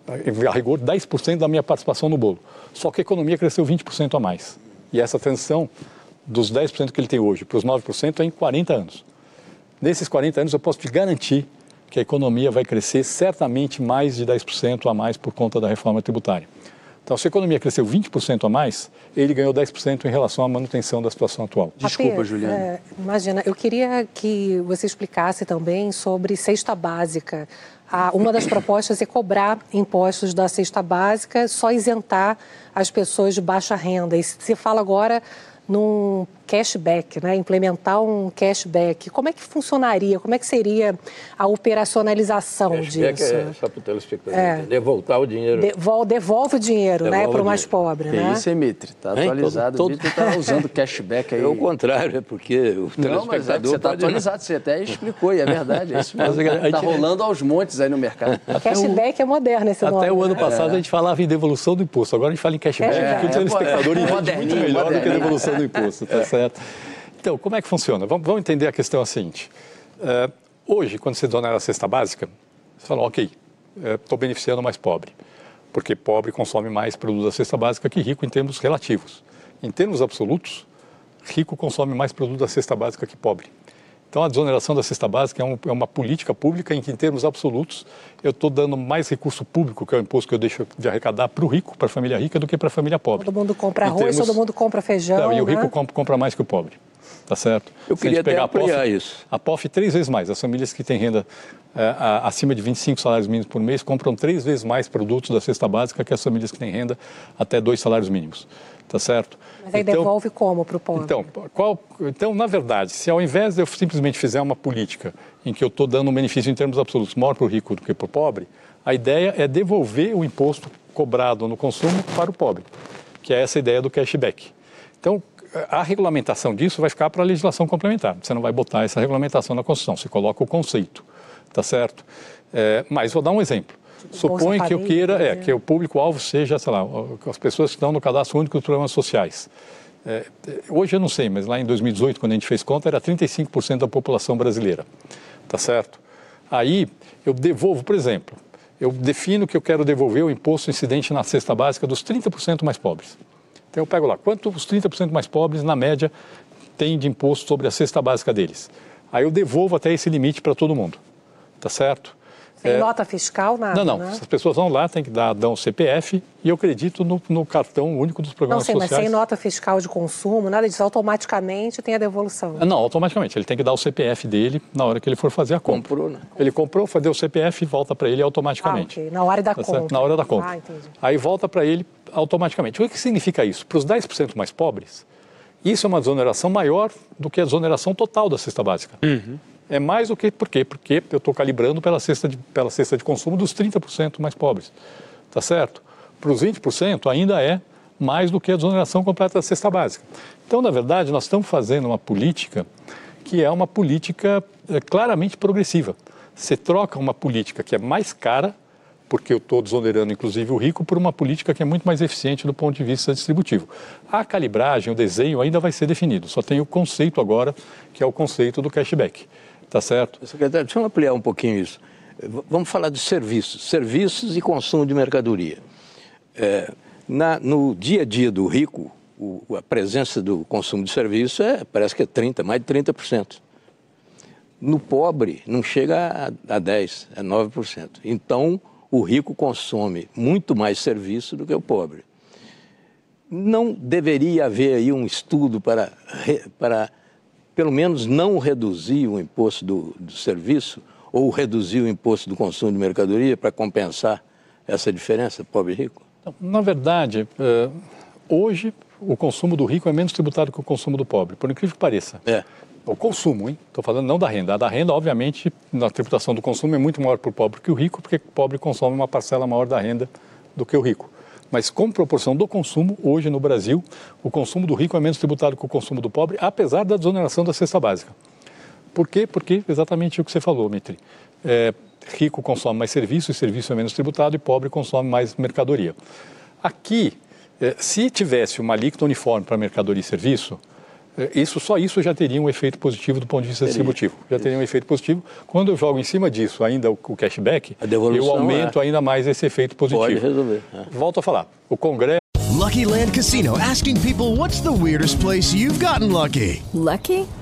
a rigor, 10% da minha participação no bolo. Só que a economia cresceu 20% a mais. E essa transição dos 10% que ele tem hoje para os 9% é em 40 anos. Nesses 40 anos eu posso te garantir que a economia vai crescer certamente mais de 10% a mais por conta da reforma tributária. Então, se a economia cresceu 20% a mais, ele ganhou 10% em relação à manutenção da situação atual. Desculpa, Juliana. É, imagina, eu queria que você explicasse também sobre cesta básica. Ah, uma das propostas é cobrar impostos da cesta básica, só isentar as pessoas de baixa renda. E se fala agora num cashback, né? implementar um cashback. Como é que funcionaria? Como é que seria a operacionalização cashback disso? É, só para o telespectador é. devoltar o dinheiro. Devol, devolve o dinheiro né? para o mais pobre. Que né? isso, é Mitri. Está atualizado. Todo, todo... O Mitri está usando cashback aí. É o contrário, é porque o telespectador... Não, mas é você está atualizado, você até explicou, e é verdade. É isso mesmo. Está rolando aos montes aí no mercado. Cashback é moderno esse nome. Até o ano né? passado é. a gente falava em devolução do imposto, agora a gente fala em cashback, cashback. porque o telespectador entende muito melhor do que a devolução do imposto, tá certo? Então, como é que funciona? Vamos, vamos entender a questão seguinte. Uh, hoje, quando você dona a cesta básica, você fala, ok, estou uh, beneficiando mais pobre, porque pobre consome mais produtos da cesta básica que rico em termos relativos. Em termos absolutos, rico consome mais produtos da cesta básica que pobre. Então, a desoneração da cesta básica é, um, é uma política pública em que, em termos absolutos, eu estou dando mais recurso público, que é o imposto que eu deixo de arrecadar para o rico, para a família rica, do que para a família pobre. Todo mundo compra arroz, termos... todo mundo compra feijão. Não, e o rico né? compra, compra mais que o pobre tá certo? Eu Se queria a pegar até a POF, isso. A POF três vezes mais. As famílias que têm renda é, a, acima de 25 salários mínimos por mês compram três vezes mais produtos da cesta básica que as famílias que têm renda até dois salários mínimos, tá certo? Mas aí então, devolve como para o pobre? Então, qual, então, na verdade, se ao invés de eu simplesmente fizer uma política em que eu estou dando um benefício em termos absolutos maior para o rico do que para o pobre, a ideia é devolver o imposto cobrado no consumo para o pobre, que é essa ideia do cashback. Então, a regulamentação disso vai ficar para a legislação complementar. Você não vai botar essa regulamentação na Constituição, você coloca o conceito, tá certo? É, mas vou dar um exemplo. Suponha que eu queira é, que o público-alvo seja, sei lá, as pessoas que estão no cadastro único dos programas sociais. É, hoje eu não sei, mas lá em 2018, quando a gente fez conta, era 35% da população brasileira, tá certo? Aí eu devolvo, por exemplo, eu defino que eu quero devolver o imposto incidente na cesta básica dos 30% mais pobres. Então eu pego lá, quanto os 30% mais pobres, na média, têm de imposto sobre a cesta básica deles. Aí eu devolvo até esse limite para todo mundo, tá certo? Sem é... nota fiscal, nada, Não, não. Né? As pessoas vão lá, tem que dar, dar um CPF e eu acredito no, no cartão único dos programas não, sim, sociais. Mas sem nota fiscal de consumo, nada disso, automaticamente tem a devolução. Não, automaticamente. Ele tem que dar o CPF dele na hora que ele for fazer a compra. Comprou, né? Ele comprou, deu o CPF e volta para ele automaticamente. Ah, okay. Na hora da tá compra. Na hora da compra. Ah, entendi. Aí volta para ele automaticamente. O que significa isso? Para os 10% mais pobres, isso é uma desoneração maior do que a desoneração total da cesta básica. Uhum. É mais do que, por quê? Porque eu estou calibrando pela cesta, de, pela cesta de consumo dos 30% mais pobres. Tá certo? Para os 20% ainda é mais do que a desoneração completa da cesta básica. Então, na verdade, nós estamos fazendo uma política que é uma política é, claramente progressiva. Você troca uma política que é mais cara porque eu estou desonerando inclusive o rico por uma política que é muito mais eficiente do ponto de vista distributivo. A calibragem, o desenho ainda vai ser definido, só tem o conceito agora, que é o conceito do cashback. Tá certo? Secretário, deixa eu ampliar um pouquinho isso. Vamos falar de serviços, serviços e consumo de mercadoria. É, na, no dia a dia do rico, o, a presença do consumo de serviço é, parece que é 30%, mais de 30%. No pobre, não chega a, a 10%, é 9%. Então, o rico consome muito mais serviço do que o pobre. Não deveria haver aí um estudo para, para pelo menos, não reduzir o imposto do, do serviço ou reduzir o imposto do consumo de mercadoria para compensar essa diferença pobre e rico? Na verdade, eh, hoje o consumo do rico é menos tributado que o consumo do pobre, por incrível que pareça. É. O consumo, hein? Estou falando não da renda. A da renda, obviamente, na tributação do consumo é muito maior para o pobre que o rico, porque o pobre consome uma parcela maior da renda do que o rico. Mas com proporção do consumo, hoje no Brasil, o consumo do rico é menos tributado que o consumo do pobre, apesar da desoneração da cesta básica. Por quê? Porque exatamente o que você falou, Mitri. É, rico consome mais serviço, e serviço é menos tributado, e pobre consome mais mercadoria. Aqui, eh, se tivesse uma alíquota uniforme para mercadoria e serviço, isso, só isso já teria um efeito positivo do ponto de vista Teria. distributivo. Já teria um efeito positivo. Quando eu jogo em cima disso ainda o, o cashback, eu devolução aumento é. ainda mais esse efeito positivo. Pode resolver. é. Volto a falar. O Congresso. Lucky Land Casino asking people what's the weirdest place you've gotten lucky? Lucky?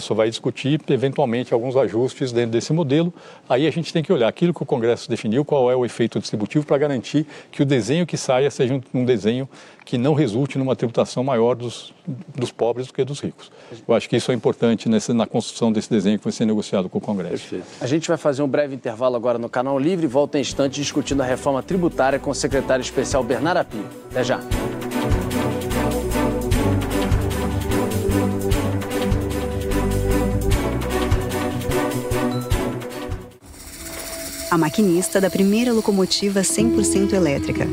Só vai discutir, eventualmente, alguns ajustes dentro desse modelo. Aí a gente tem que olhar aquilo que o Congresso definiu, qual é o efeito distributivo, para garantir que o desenho que saia seja um, um desenho que não resulte numa tributação maior dos, dos pobres do que dos ricos. Eu acho que isso é importante nessa, na construção desse desenho que vai ser negociado com o Congresso. A gente vai fazer um breve intervalo agora no Canal Livre e volta em instantes discutindo a reforma tributária com o secretário especial Bernardo Api. Até já. A maquinista da primeira locomotiva 100% elétrica.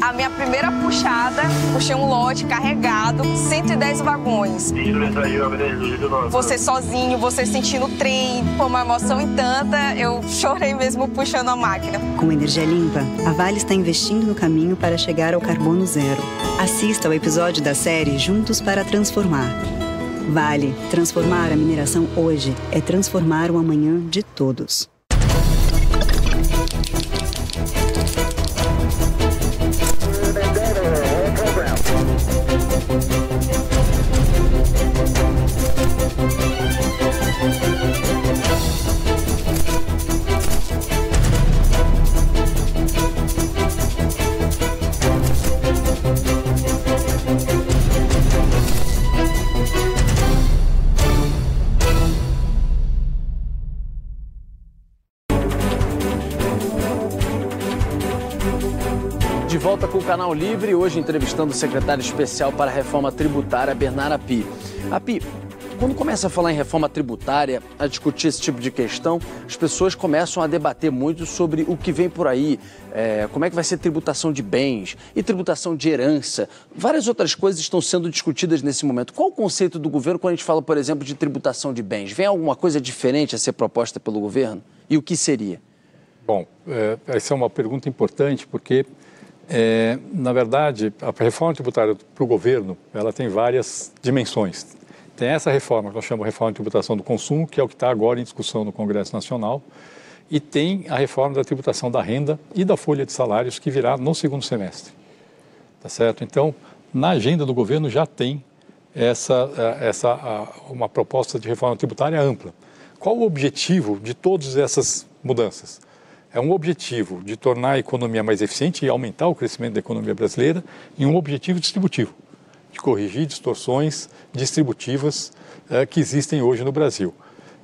A minha primeira puxada, puxei um lote carregado, 110 vagões. Você sozinho, você sentindo o trem, foi uma emoção em tanta, eu chorei mesmo puxando a máquina. Com energia limpa, a Vale está investindo no caminho para chegar ao carbono zero. Assista ao episódio da série Juntos para Transformar. Vale, transformar a mineração hoje é transformar o amanhã de todos. Canal Livre, hoje entrevistando o secretário especial para a reforma tributária, Bernardo Api. Api, quando começa a falar em reforma tributária, a discutir esse tipo de questão, as pessoas começam a debater muito sobre o que vem por aí, é, como é que vai ser tributação de bens e tributação de herança. Várias outras coisas estão sendo discutidas nesse momento. Qual o conceito do governo quando a gente fala, por exemplo, de tributação de bens? Vem alguma coisa diferente a ser proposta pelo governo? E o que seria? Bom, é, essa é uma pergunta importante porque, é, na verdade, a reforma tributária para o governo ela tem várias dimensões. Tem essa reforma que nós chamamos de reforma de tributação do consumo, que é o que está agora em discussão no Congresso Nacional, e tem a reforma da tributação da renda e da folha de salários que virá no segundo semestre. Tá certo? Então, na agenda do governo já tem essa, essa uma proposta de reforma tributária ampla. Qual o objetivo de todas essas mudanças? É um objetivo de tornar a economia mais eficiente e aumentar o crescimento da economia brasileira e um objetivo distributivo, de corrigir distorções distributivas eh, que existem hoje no Brasil.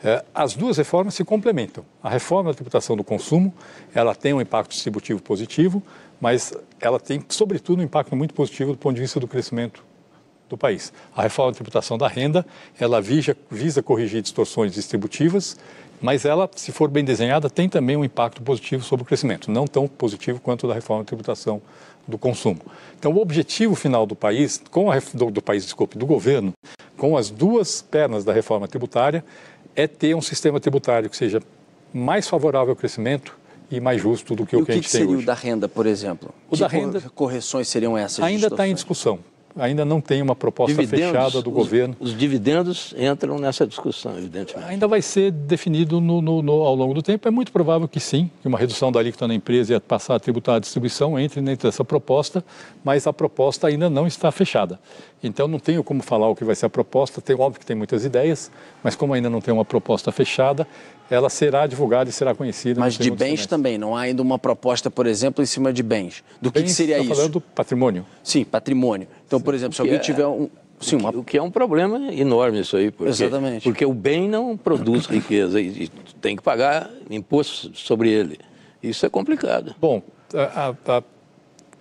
Eh, as duas reformas se complementam. A reforma da tributação do consumo, ela tem um impacto distributivo positivo, mas ela tem, sobretudo, um impacto muito positivo do ponto de vista do crescimento do país. A reforma da tributação da renda, ela visa, visa corrigir distorções distributivas, mas ela, se for bem desenhada, tem também um impacto positivo sobre o crescimento, não tão positivo quanto o da reforma da tributação do consumo. Então, o objetivo final do país, com a, do, do país, desculpe, do governo, com as duas pernas da reforma tributária, é ter um sistema tributário que seja mais favorável ao crescimento e mais justo do que e o que, que a gente seria tem hoje. o da renda, por exemplo? O que da renda correções seriam essas? Ainda está em discussão. Ainda não tem uma proposta Dividendos, fechada do os- governo. Os dividendos entram nessa discussão, evidentemente. Ainda vai ser definido no- no- no- ao longo do tempo. É muito provável que sim, que uma redução da alíquota na empresa e passar a tributar a distribuição entre dentro dessa proposta, mas a proposta ainda não está fechada. Então não tenho como falar o que vai ser a proposta. Tem óbvio que tem muitas ideias, mas como ainda não tem uma proposta fechada, ela será divulgada e será conhecida. Mas de bens semestre. também, não há ainda uma proposta, por exemplo, em cima de bens. Do que, que Bens, seria tá isso? falando do patrimônio. Sim, patrimônio. Então, por exemplo, se alguém é- tiver um. Sim, uma... O que é um problema enorme isso aí. Porque, Exatamente. Porque o bem não produz riqueza e, e tem que pagar imposto sobre ele. Isso é complicado. Bom, a- a-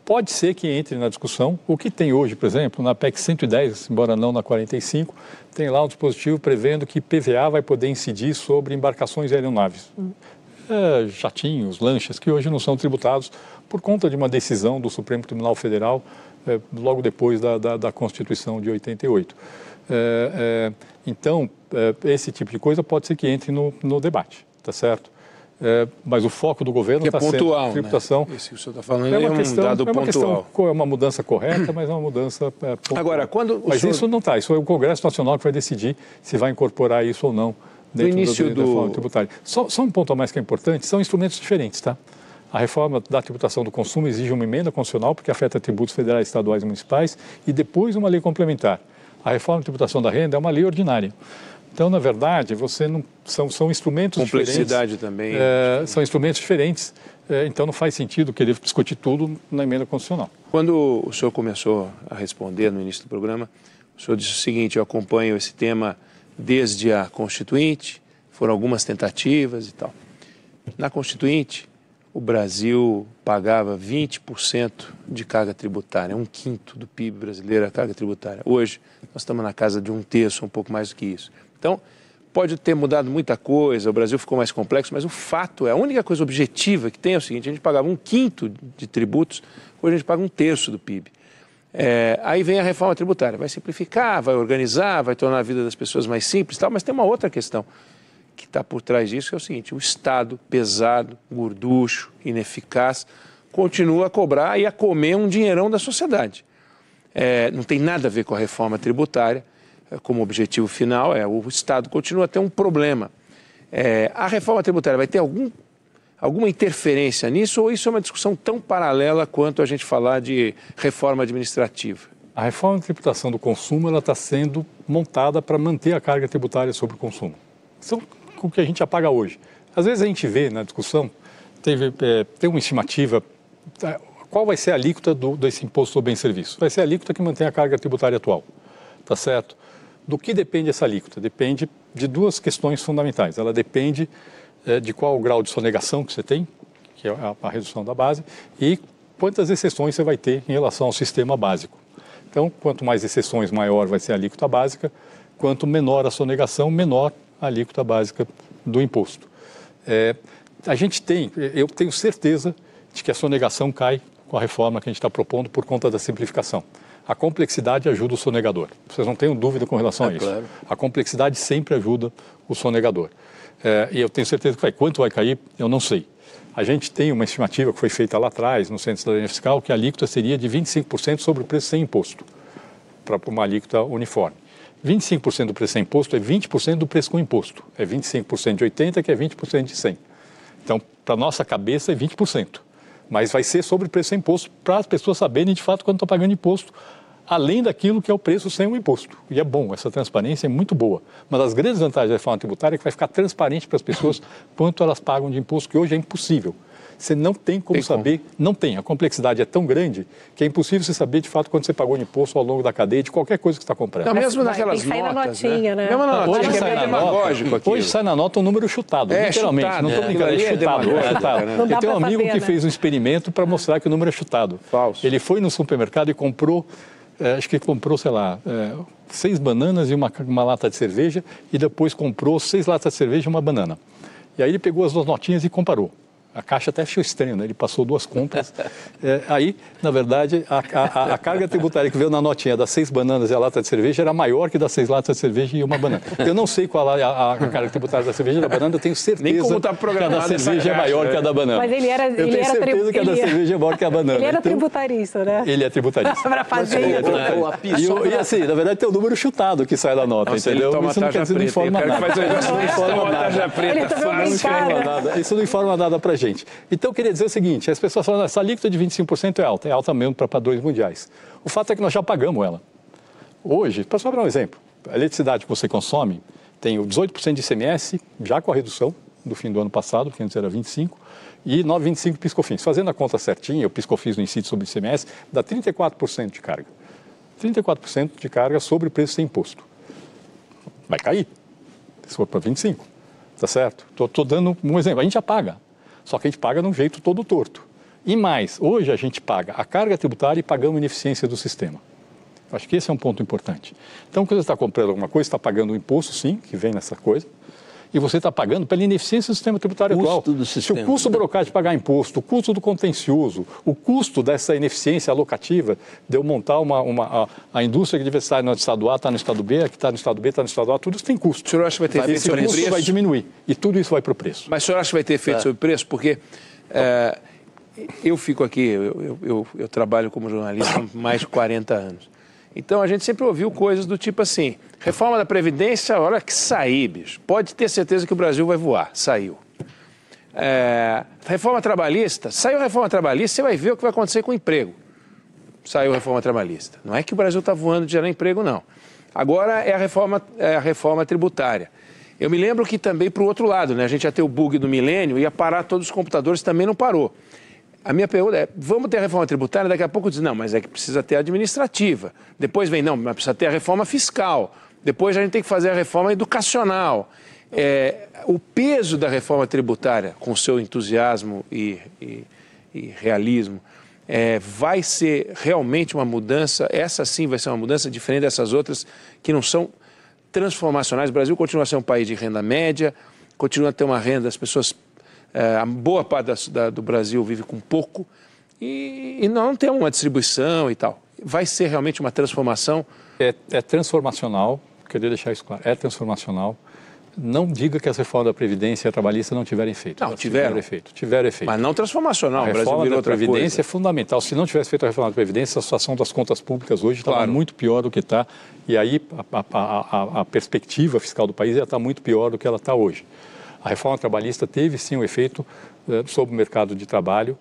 pode ser que entre na discussão. O que tem hoje, por exemplo, na PEC 110, embora não na 45, tem lá um dispositivo prevendo que PVA vai poder incidir sobre embarcações e aeronaves. É, jatinhos, lanchas, que hoje não são tributados por conta de uma decisão do Supremo Tribunal Federal é, logo depois da, da- da Constituição de 88. É, é, então, é, esse tipo de coisa pode ser que entre no, no debate, tá certo? É, mas o foco do governo Que é está sendo pontual, né? tributação. Esse que o senhor está falando é, um questão, dado é uma questão, pontual. co- é uma mudança correta, mas é uma mudança é, pontual. Agora, quando mas senhor- isso não está. Isso é o Congresso Nacional que vai decidir se vai incorporar isso ou não dentro início da, da do- reforma tributária. Só, só um ponto a mais que é importante, são instrumentos diferentes, tá? A reforma da tributação do consumo exige uma emenda constitucional, porque afeta tributos federais, estaduais e municipais, e depois uma lei complementar. A reforma da tributação da renda é uma lei ordinária. Então, na verdade, você não são, são instrumentos Complexidade diferentes. também. É, são instrumentos diferentes, é, então não faz sentido querer discutir tudo na emenda constitucional. Quando o senhor começou a responder no início do programa, o senhor disse o seguinte: eu acompanho esse tema desde a Constituinte, foram algumas tentativas e tal. Na Constituinte, o Brasil pagava 20% de carga tributária, um quinto do PIB brasileiro é carga tributária. Hoje, nós estamos na casa de um terço, um pouco mais do que isso. Então, pode ter mudado muita coisa, o Brasil ficou mais complexo, mas o fato é, a única coisa objetiva que tem é o seguinte: a gente pagava um quinto de tributos, hoje a gente paga um terço do PIB. É, aí vem a reforma tributária, vai simplificar, vai organizar, vai tornar a vida das pessoas mais simples, tal, mas tem uma outra questão que está por trás disso, que é o seguinte: o Estado pesado, gorducho, ineficaz, continua a cobrar e a comer um dinheirão da sociedade. É, não tem nada a ver com a reforma tributária, como objetivo final, é o Estado continua a ter um problema. É, a reforma tributária vai ter algum, alguma interferência nisso ou isso é uma discussão tão paralela quanto a gente falar de reforma administrativa? A reforma da tributação do consumo ela está sendo montada para manter a carga tributária sobre o consumo. Isso é o que a gente já paga hoje. Às vezes a gente vê na discussão, teve, é, tem uma estimativa, tá, qual vai ser a alíquota do, desse imposto sobre bem e? Vai ser a alíquota que mantém a carga tributária atual, tá certo? Do que depende essa alíquota? Depende de duas questões fundamentais. Ela depende é, de qual o grau de sonegação que você tem, que é a, a redução da base, e quantas exceções você vai ter em relação ao sistema básico. Então, quanto mais exceções, maior vai ser a alíquota básica. Quanto menor a sonegação, menor a alíquota básica do imposto. É, a gente tem, eu tenho certeza de que a sonegação cai com a reforma que a gente está propondo por conta da simplificação. A complexidade ajuda o sonegador. Vocês não tenham dúvida com relação É, a isso. claro. A complexidade sempre ajuda o sonegador. É, e eu tenho certeza que vai. Quanto vai cair, eu não sei. A gente tem uma estimativa que foi feita lá atrás, no Centro de Cidadania Fiscal, que a alíquota seria de 25% sobre o preço sem imposto, para uma alíquota uniforme. 25% do preço sem imposto é 20% do preço com imposto. É 25% de 80, que é 20% de 100. Então, para nossa cabeça é 20%. Mas vai ser sobre o preço sem imposto para as pessoas saberem de fato quanto estão pagando imposto, além daquilo que é o preço sem o imposto. E é bom, essa transparência é muito boa. Uma das grandes vantagens da reforma tributária é que vai ficar transparente para as pessoas quanto elas pagam de imposto, que hoje é impossível. Você não tem como Tem como. saber, não tem. A complexidade é tão grande que é impossível você saber de fato quanto você pagou de imposto ao longo da cadeia de qualquer coisa que você está comprando. Não, mesmo vai- naquelas tem que sair na notas, notinha, né? Mesmo na Hoje notinha, que é sai, meio na nota, hoje sai na nota um número chutado, É, literalmente. chutado, não estou é. brincando, é é chutado. é chutado. né? Eu tenho um amigo saber, que né? fez um experimento para mostrar que o número é chutado. Falso. Ele foi no supermercado e comprou, eh, acho que comprou, sei lá, eh, seis bananas e uma, uma lata de cerveja e depois comprou seis latas de cerveja e uma banana. E aí ele pegou as duas notinhas e comparou. A Caixa até achou estranho, né? Ele passou duas compras. É, aí, na verdade, a, a, a, carga tributária que veio na notinha das seis bananas e a lata de cerveja era maior que das seis latas de cerveja e uma banana. Eu não sei qual a, a carga tributária da cerveja e da banana, eu tenho certeza Nem como tá que a da cerveja é maior que a da banana. Mas ele era, eu ele tenho era certeza que a da cerveja é maior que a banana. Ele era Então, tributarista, né? Ele é tributarista. Para fazer Ele é isso. tributarista. E, e assim, na verdade, tem o número chutado que sai da nota, Nossa, ele entendeu? toma Isso não quer dizer, preta, Isso não informa nada. Ele fácil. Não informa nada. Isso não informa nada para gente. Então, eu queria dizer o seguinte: as pessoas falam, essa alíquota de 25% é alta, é alta mesmo para padrões mundiais. O fato é que nós já pagamos ela. Hoje, para só dar um exemplo, a eletricidade que você consome tem o 18% de ICMS, já com a redução do fim do ano passado, que antes era 25%, e 9,25% piscofins. Fazendo a conta certinha, o piscofins no incide sobre o ICMS, dá 34% de carga. 34% de carga sobre o preço sem imposto. Vai cair, se for para 25%. Tá certo? Estou dando um exemplo. A gente já paga, só que a gente paga de um jeito todo torto. E mais, hoje a gente paga a carga tributária e pagamos a ineficiência do sistema. Acho que esse é um ponto importante. Então, quando você está comprando alguma coisa, está pagando o imposto, sim, que vem nessa coisa, e você está pagando pela ineficiência do sistema tributário Custo atual. do Se sistema, o custo burocrático de pagar imposto, o custo do contencioso, o custo dessa ineficiência alocativa de eu montar uma, uma- a, a indústria que devia estar no estado A, está no estado B, a que está no estado B, está no estado A, tudo isso tem custo. O senhor acha que vai ter efeito sobre o custo preço? vai diminuir e tudo isso vai para o preço. Mas o senhor acha que vai ter efeito É. sobre o preço? Porque é, eu fico aqui, eu, eu- eu- eu trabalho como jornalista há mais de 40 anos. Então a gente sempre ouviu coisas do tipo assim: reforma da Previdência, olha que sair, bicho. Pode ter certeza que o Brasil vai voar. Saiu. É, reforma trabalhista, saiu a reforma trabalhista, você vai ver o que vai acontecer com o emprego. Saiu a reforma trabalhista. Não é que o Brasil está voando de gerar emprego, não. Agora é a reforma, é a reforma tributária. Eu me lembro que também para o outro lado, né? A gente ia ter o bug do milênio, ia parar todos os computadores, também não parou. A minha pergunta é: vamos ter a reforma tributária? Daqui a pouco diz, não, mas é que precisa ter a administrativa. Depois vem, não, mas precisa ter a reforma fiscal. Depois a gente tem que fazer a reforma educacional. É, o peso da reforma tributária, com seu entusiasmo e, e- e realismo, é, vai ser realmente uma mudança? Essa sim vai ser uma mudança diferente dessas outras que não são transformacionais. O Brasil continua a ser um país de renda média, continua a ter uma renda, as pessoas, é, a boa parte das- da- do Brasil vive com pouco e, e não tem uma distribuição e tal. Vai ser realmente uma transformação? É, é transformacional, queria deixar isso claro, é transformacional. Não diga que as reformas da Previdência e a Trabalhista não tiveram efeito. Não, Elas tiveram. efeito. Tiveram efeito. Mas não transformacional. A o Brasil reforma da Previdência é coisa. fundamental. Se não tivesse feito a reforma da Previdência, a situação das contas públicas hoje estava Claro. muito pior do que está. E aí a, a- a- a- a perspectiva fiscal do país ia estar muito pior do que ela está hoje. A reforma trabalhista teve sim um efeito eh, sobre o mercado de trabalho.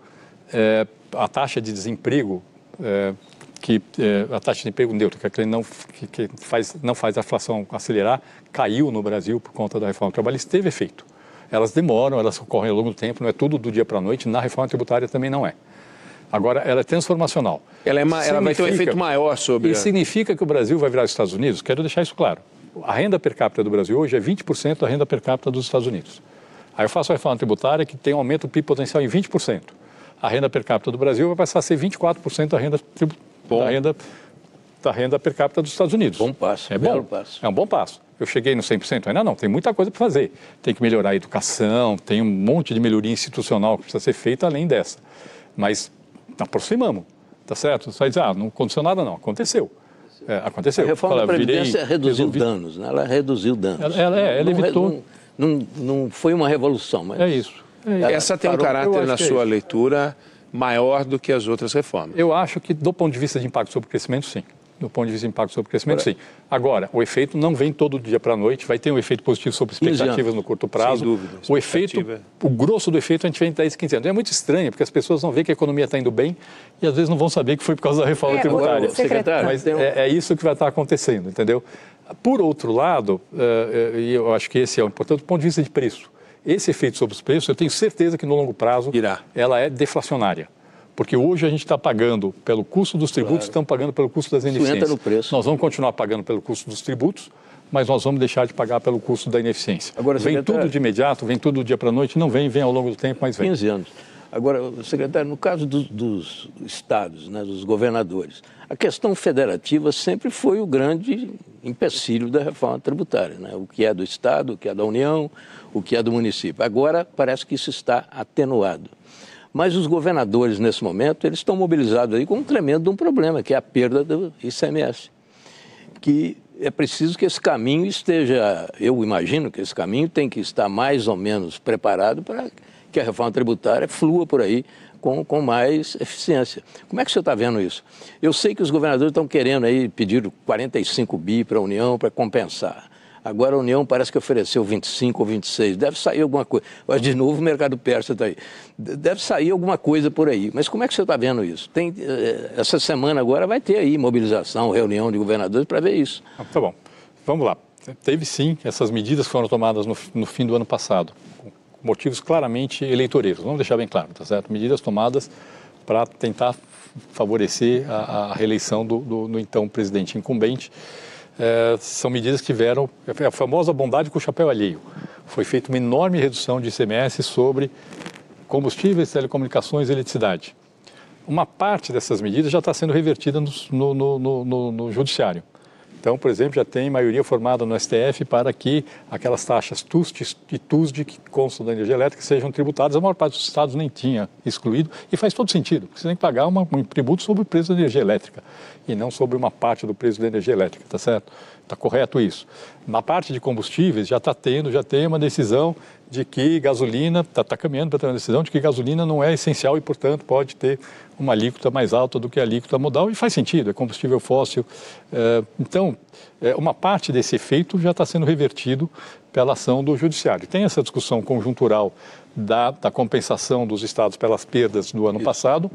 Eh, a taxa de desemprego, eh, que eh, a taxa de desemprego neutro, que, é não, que, que faz, não faz a inflação acelerar, caiu no Brasil por conta da reforma trabalhista, teve efeito. Elas demoram, elas ocorrem ao longo do tempo, não é tudo do dia para a noite, na reforma tributária também não é. Agora, ela é transformacional. Ela, é ela vai ter um efeito maior sobre. E a- significa que o Brasil vai virar os Estados Unidos? Quero deixar isso claro. A renda per capita do Brasil hoje é 20% da renda per capita dos Estados Unidos. Aí eu faço a reforma tributária que tem um aumento do PIB potencial em 20%. A renda per capita do Brasil vai passar a ser 24% da renda, tribu- da renda da renda per capita dos Estados Unidos. Bom passo, É bom. passo. É um bom passo. Eu cheguei no 100%? Ainda não, tem muita coisa para fazer. Tem que melhorar a educação, tem um monte de melhoria institucional que precisa ser feita além dessa. Mas aproximamos, tá certo? Você vai dizer, ah, não aconteceu nada não. Aconteceu. É, aconteceu. A reforma Fala, da Previdência virei- reduziu resolvi- danos, né? ela reduziu danos. Ela- ela é, ela Não evitou- Não, não, não foi uma revolução, mas... É isso. Ela Essa tem um caráter, na é sua isso. leitura, maior do que as outras reformas. Eu acho que, do ponto de vista de impacto sobre o crescimento, sim. Do ponto de vista de impacto sobre o crescimento, sim. Agora, o efeito não vem todo dia para a noite, vai ter um efeito positivo sobre 15 expectativas no curto prazo. Sem dúvida. O efeito, Expectativa. o grosso do efeito a gente vem em 10, 15 anos. É muito estranho, porque as pessoas não veem que a economia está indo bem e às vezes não vão saber que foi por causa da reforma É, tributária. o secretário, Mas um- é, é isso que vai estar acontecendo, entendeu? Por outro lado, eh, eh, e eu acho que esse é o importante, do ponto de vista de preço. Esse efeito sobre os preços, eu tenho certeza que no longo prazo Irá. ela é deflacionária. Porque hoje a gente está pagando pelo custo dos tributos, estamos pagando pelo custo das entra ineficiências. no preço. Nós vamos continuar pagando pelo custo dos tributos, mas nós vamos deixar de pagar pelo custo da ineficiência. Agora, vem secretário- tudo de imediato, vem tudo do dia para a noite, não vem, vem ao longo do tempo, mas vem. 15 anos. Agora, secretário, no caso do, dos estados, né, dos governadores, a questão federativa sempre foi o grande empecilho da reforma tributária, né? o que é do estado, o que é da União, o que é do município. Agora parece que isso está atenuado. Mas os governadores, nesse momento, eles estão mobilizados aí com um tremendo um problema, que é a perda do ICMS. Que é preciso que esse caminho esteja, eu imagino que esse caminho tem que estar mais ou menos preparado para que a reforma tributária flua por aí com, com mais eficiência. Como é que o senhor está vendo isso? Eu sei que os governadores estão querendo aí pedir 45 bi para a União para compensar. Agora a União parece que ofereceu 25 ou 26. Deve sair alguma coisa. Mas, de novo, o mercado persa está aí. Deve sair alguma coisa por aí. Mas como é que você está vendo isso? Tem, eh, essa semana agora vai ter aí mobilização, reunião de governadores para ver isso. Ah, tá bom. Vamos lá. Teve sim, essas medidas foram tomadas no, no fim do ano passado, com motivos claramente eleitoreiros. Vamos deixar bem claro, tá certo? Medidas tomadas para tentar favorecer a, a reeleição do, do, do então presidente incumbente é, são medidas que tiveram a famosa bondade com o chapéu alheio. Foi feita uma enorme redução de ICMS sobre combustíveis, telecomunicações e eletricidade. Uma parte dessas medidas já está sendo revertida no, no, no, no judiciário. Então, por exemplo, já tem maioria formada no STF para que aquelas taxas TUST e TUSD que constam da energia elétrica sejam tributadas. A maior parte dos estados nem tinha excluído e faz todo sentido, porque você tem que pagar uma, um tributo sobre o preço da energia elétrica e não sobre uma parte do preço da energia elétrica, tá certo? Está correto isso. Na parte de combustíveis já está tendo, já tem uma decisão de que gasolina, está tá caminhando para ter uma decisão de que gasolina não é essencial e, portanto, pode ter uma alíquota mais alta do que a alíquota modal e faz sentido, é combustível fóssil. É, então, é, uma parte desse efeito já está sendo revertido pela ação do judiciário. Tem essa discussão conjuntural da, da compensação dos estados pelas perdas do ano passado,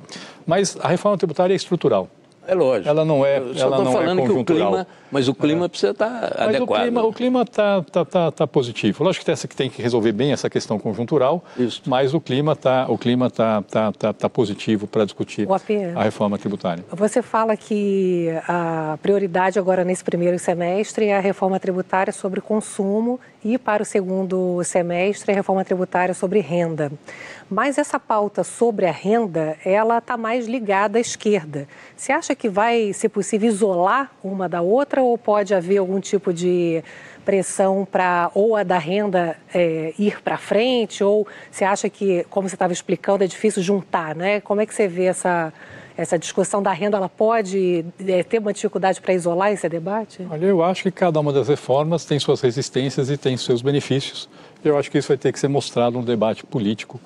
mas a reforma tributária é estrutural. É lógico. Ela não é, Eu só ela não é falando é que o clima, mas o clima é. precisa estar tá mas adequado. O clima está tá, tá, tá positivo. Lógico que, essa, que tem que resolver bem essa questão conjuntural, Isso. mas o clima está o clima tá, tá, tá, tá positivo para discutir a reforma tributária. Você fala que a prioridade agora nesse primeiro semestre é a reforma tributária sobre consumo e para o segundo semestre a reforma tributária sobre renda. Mas essa pauta sobre a renda, ela está mais ligada à esquerda. Você acha que vai ser possível isolar uma da outra ou pode haver algum tipo de pressão para ou a da renda é, ir para frente ou você acha que, como você estava explicando, é difícil juntar, né? Como é que você vê essa essa discussão da renda ela pode é, ter uma dificuldade para isolar esse debate? Olha, eu acho que cada uma das reformas tem suas resistências e tem seus benefícios. Eu acho que isso vai ter que ser mostrado no debate político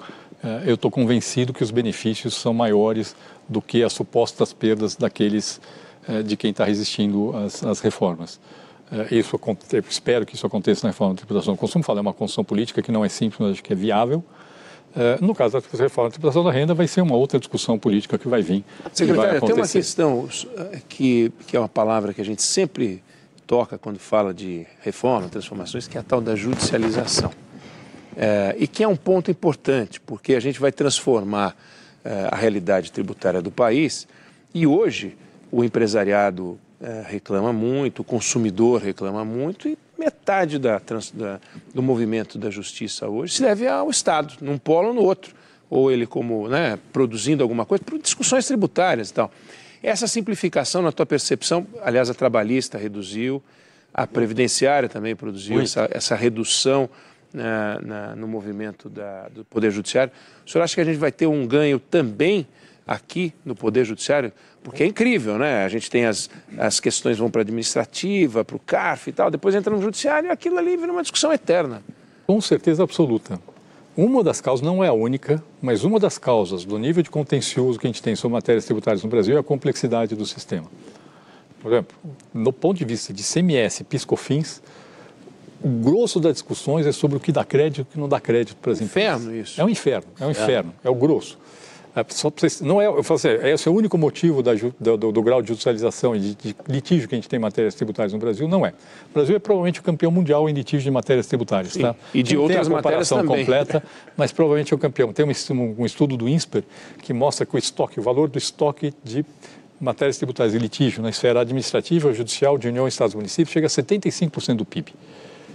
eu estou convencido que os benefícios são maiores do que as supostas perdas daqueles é, de quem está resistindo às, às reformas. É, isso, eu espero que isso aconteça na reforma da tributação do consumo. Falei, é uma construção política que não é simples, mas acho que é viável. No caso da reforma da tributação da renda, vai ser uma outra discussão política que vai vir. Secretário, tem uma questão que, que é uma palavra que a gente sempre toca quando fala de reforma, transformações, que é a tal da judicialização. É, e que é um ponto importante, porque a gente vai transformar é, a realidade tributária do país e hoje o empresariado é, reclama muito, o consumidor reclama muito e metade da, da, do movimento da justiça hoje se deve ao Estado, num polo ou no outro. Ou ele como né, produzindo alguma coisa, por discussões tributárias e tal. Essa simplificação, na tua percepção, aliás, a trabalhista reduziu, a previdenciária também produziu essa, essa redução na, na, no movimento da, do Poder Judiciário. O senhor acha que a gente vai ter um ganho também aqui no Poder Judiciário? Porque é incrível, né? A gente tem as, as questões vão para a administrativa, para o CARF e tal, depois entra no Judiciário e aquilo ali vira uma discussão eterna. Com certeza absoluta. Uma das causas, não é a única, mas uma das causas do nível de contencioso que a gente tem sobre matérias tributárias no Brasil é a complexidade do sistema. Por exemplo, no ponto de vista de CMS, PiscoFins, o grosso das discussões é sobre o que dá crédito e o que não dá crédito para as empresas. Inferno isso. É um inferno, é um inferno, é, é o grosso. É, só vocês, não é, eu falo assim, esse é o único motivo da, do, do, do, grau de judicialização e de, de, litígio que a gente tem em matérias tributárias no Brasil, não é. O Brasil é provavelmente o campeão mundial em litígio de matérias tributárias. Tá? E de não outras tem a comparação completa, mas provavelmente é o campeão. Tem um, um estudo do INSPER que mostra que o estoque, o valor do estoque de matérias tributárias e litígio na esfera administrativa, judicial, de União, Estados e municípios chega a 75% do PIB.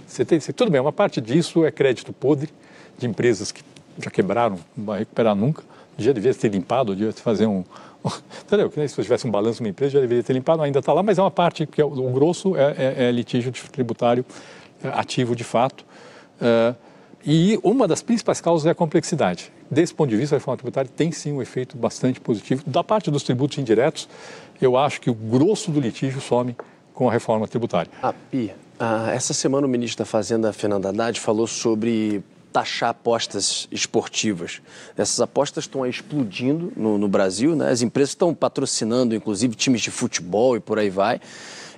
Você tem, tudo bem, uma parte disso é crédito podre de empresas que já quebraram, não vai recuperar nunca, já deveria ter limpado, devia fazer um, Entendeu? Se tivesse um balanço uma empresa, já deveria ter limpado, ainda está lá, mas é uma parte, que é, o grosso é, é, é litígio tributário é, ativo de fato. Uh, e uma das principais causas é a complexidade. Desse ponto de vista, a reforma tributária tem sim um efeito bastante positivo. Da parte dos tributos indiretos, eu acho que o grosso do litígio some com a reforma tributária. Ah, Pia, ah, essa semana o ministro da Fazenda, Fernando Haddad, falou sobre taxar apostas esportivas. Essas apostas estão explodindo no, no Brasil, né? as empresas estão patrocinando, inclusive, times de futebol e por aí vai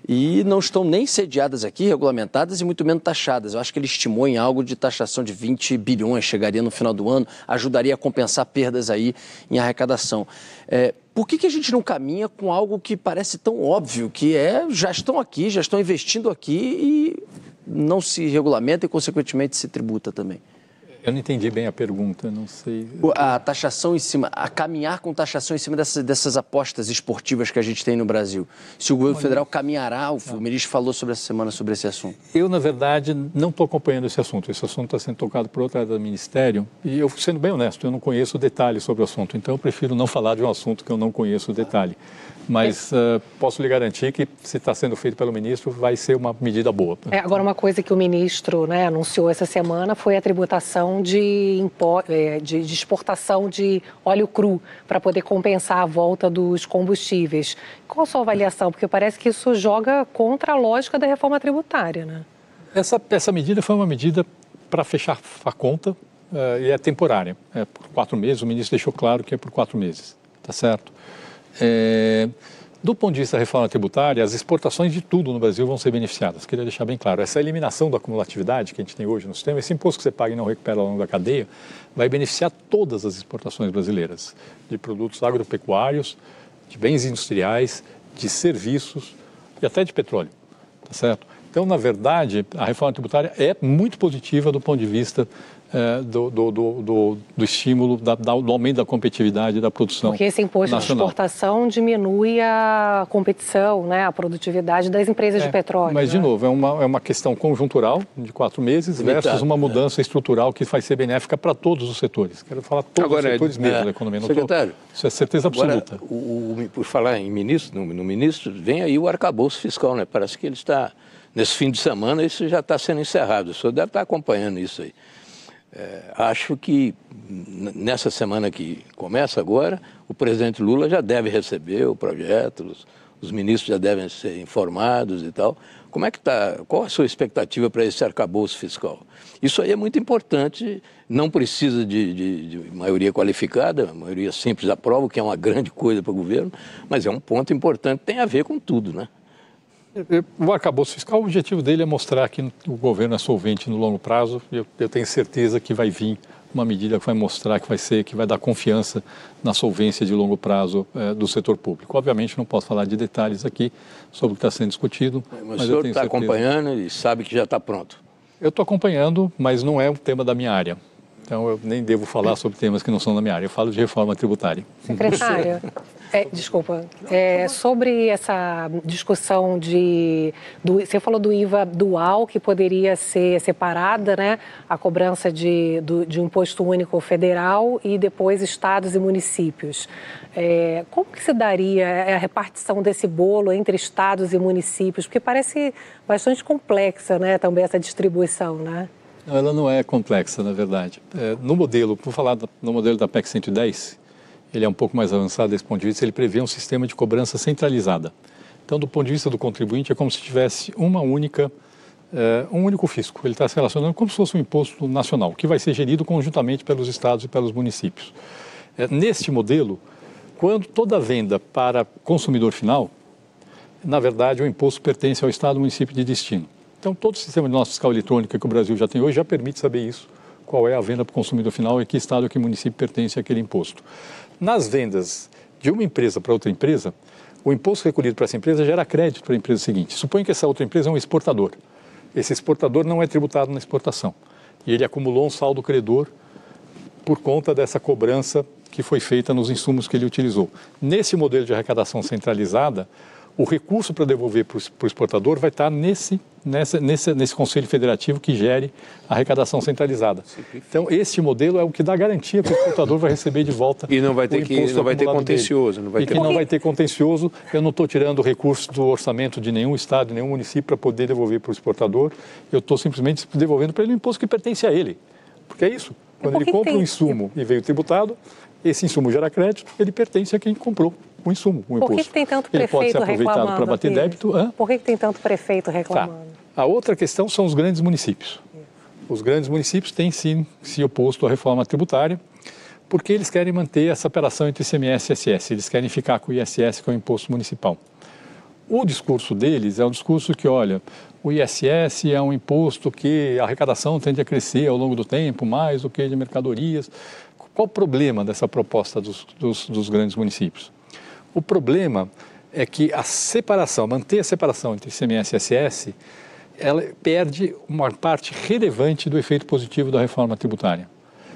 e não estão nem sediadas aqui, regulamentadas e muito menos taxadas. Eu acho que ele estimou em algo de taxação de 20 bilhões, chegaria no final do ano, ajudaria a compensar perdas aí em arrecadação. É, por que, que a gente não caminha com algo que parece tão óbvio, que é já estão aqui, já estão investindo aqui e não se regulamenta e, consequentemente, se tributa também? Eu não entendi bem a pergunta, não sei. A taxação em cima, a caminhar com taxação em cima dessas, dessas apostas esportivas que a gente tem no Brasil. Se o governo Olha, federal caminhará, o, o ministro falou sobre essa semana sobre esse assunto. Eu, na verdade, não estou acompanhando esse assunto. Esse assunto está sendo tocado por outra área do Ministério e eu, sendo bem honesto, eu não conheço detalhes sobre o assunto. Então, eu prefiro não falar de um assunto que eu não conheço o detalhe. Mas uh, posso lhe garantir que, se está sendo feito pelo ministro, vai ser uma medida boa. É, agora, uma coisa que o ministro né, anunciou essa semana foi a tributação de. É, de, de exportação de óleo cru para poder compensar a volta dos combustíveis. Qual a sua avaliação? Porque parece que isso joga contra a lógica da reforma tributária, né? Essa, essa medida foi uma medida para fechar a conta uh, e é temporária. É por quatro meses, o ministro deixou claro que é por quatro meses, tá certo? É, do ponto de vista da reforma tributária, as exportações de tudo no Brasil vão ser beneficiadas. Queria deixar bem claro, essa eliminação da acumulatividade que a gente tem hoje no sistema, esse imposto que você paga e não recupera ao longo da cadeia, vai beneficiar todas as exportações brasileiras, de produtos agropecuários, de bens industriais, de serviços e até de petróleo, tá certo? Então, na verdade, a reforma tributária é muito positiva do ponto de vista é, do, do, do, do, estímulo, da, do aumento da competitividade da produção Porque esse imposto nacional. de exportação diminui a competição, né, a produtividade das empresas é, de petróleo. Mas, né? de novo, é uma, é uma questão conjuntural de quatro meses Limitado, versus uma mudança é. estrutural que vai ser benéfica para todos os setores. Quero falar todos agora, os setores mesmo é, da economia. Não secretário, tô, isso é certeza absoluta. Agora, o, o, por falar em ministro, no, no ministro, vem aí o arcabouço fiscal, né? Parece que ele está nesse fim de semana isso já está sendo encerrado. O senhor deve estar acompanhando isso aí. É, acho que nessa semana que começa agora, o presidente Lula já deve receber o projeto, os, os ministros já devem ser informados e tal. Como é que está? Qual a sua expectativa para esse arcabouço fiscal? Isso aí é muito importante, não precisa de, de, de maioria qualificada, a maioria simples aprova, que é uma grande coisa para o governo, mas é um ponto importante, tem a ver com tudo, né? O arcabouço fiscal, o objetivo dele é mostrar que o governo é solvente no longo prazo. Eu, eu tenho certeza que vai vir uma medida que vai mostrar que vai ser, que vai dar confiança na solvência de longo prazo é, do setor público. Obviamente não posso falar de detalhes aqui sobre o que está sendo discutido. Mas, mas o senhor está acompanhando e sabe que já está pronto? Eu estou acompanhando, mas não é um tema da minha área. Então eu nem devo falar sobre temas que não são da minha área. Eu falo de reforma tributária. Secretária, é, desculpa, é, sobre essa discussão de. Do, você falou do IVA dual, que poderia ser separada, né? A cobrança de, do, de um imposto único federal e depois estados e municípios. É, como que se daria a repartição desse bolo entre estados e municípios? Porque parece bastante complexa, né? Também essa distribuição, né? Ela não é complexa, na verdade. É, no modelo, por falar no modelo da PEC 110, ele é um pouco mais avançado desse ponto de vista, ele prevê um sistema de cobrança centralizada. Então, do ponto de vista do contribuinte, é como se tivesse uma única, é, um único fisco. Ele está se relacionando como se fosse um imposto nacional, que vai ser gerido conjuntamente pelos estados e pelos municípios. É, neste modelo, quando toda venda para consumidor final, na verdade, o imposto pertence ao estado ou município de destino. Então, todo o sistema de nossa fiscal eletrônica que o Brasil já tem hoje já permite saber isso, qual é a venda para o consumidor final e que estado que município pertence àquele imposto. Nas vendas de uma empresa para outra empresa, o imposto recolhido para essa empresa gera crédito para a empresa seguinte. Suponha que essa outra empresa é um exportador. Esse exportador não é tributado na exportação. E ele acumulou um saldo credor por conta dessa cobrança que foi feita nos insumos que ele utilizou. Nesse modelo de arrecadação centralizada, o recurso para devolver para o exportador vai estar nesse nessa, nesse, nesse Conselho Federativo que gere a arrecadação centralizada. Então, esse modelo é o que dá garantia que o exportador vai receber de volta E não vai ter o que- não vai ter contencioso, dele. não vai e ter- que não vai ter contencioso. Eu não estou tirando recurso do orçamento de nenhum estado, de nenhum município para poder devolver para o exportador. Eu estou simplesmente devolvendo para ele o imposto que pertence a ele. Porque é isso. Quando por ele que compra tem- um insumo e veio tributado, esse insumo gera crédito, ele pertence a quem comprou o insumo, o Por que, imposto. que tem tanto ele pode ser prefeito aproveitado reclamando? para bater débito. Hã? Por que, que tem tanto prefeito Tá. reclamando? A outra questão são os grandes municípios. Os grandes municípios têm sim se oposto à reforma tributária, porque eles querem manter a separação entre ICMS e ISS. Eles querem ficar com o ISS, que é o imposto municipal. O discurso deles é um discurso que, olha, o ISS é um imposto que a arrecadação tende a crescer ao longo do tempo, mais do que de mercadorias. Qual o problema dessa proposta dos, dos, dos grandes municípios? O problema é que a separação, manter a separação entre ICMS e ISS, ela perde uma parte relevante do efeito positivo da reforma tributária.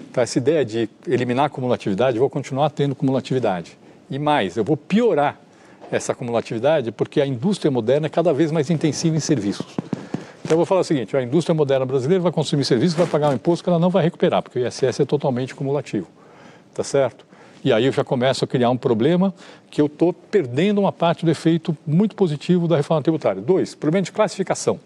Então, essa ideia de eliminar a cumulatividade, eu vou continuar tendo cumulatividade. E mais, eu vou piorar essa cumulatividade porque a indústria moderna é cada vez mais intensiva em serviços. Então, eu vou falar o seguinte: a indústria moderna brasileira vai consumir serviços, vai pagar um imposto que ela não vai recuperar, porque o ISS é totalmente cumulativo. Tá certo? E aí eu já começo a criar um problema que eu estou perdendo uma parte do efeito muito positivo da reforma tributária. Dois, problema de classificação.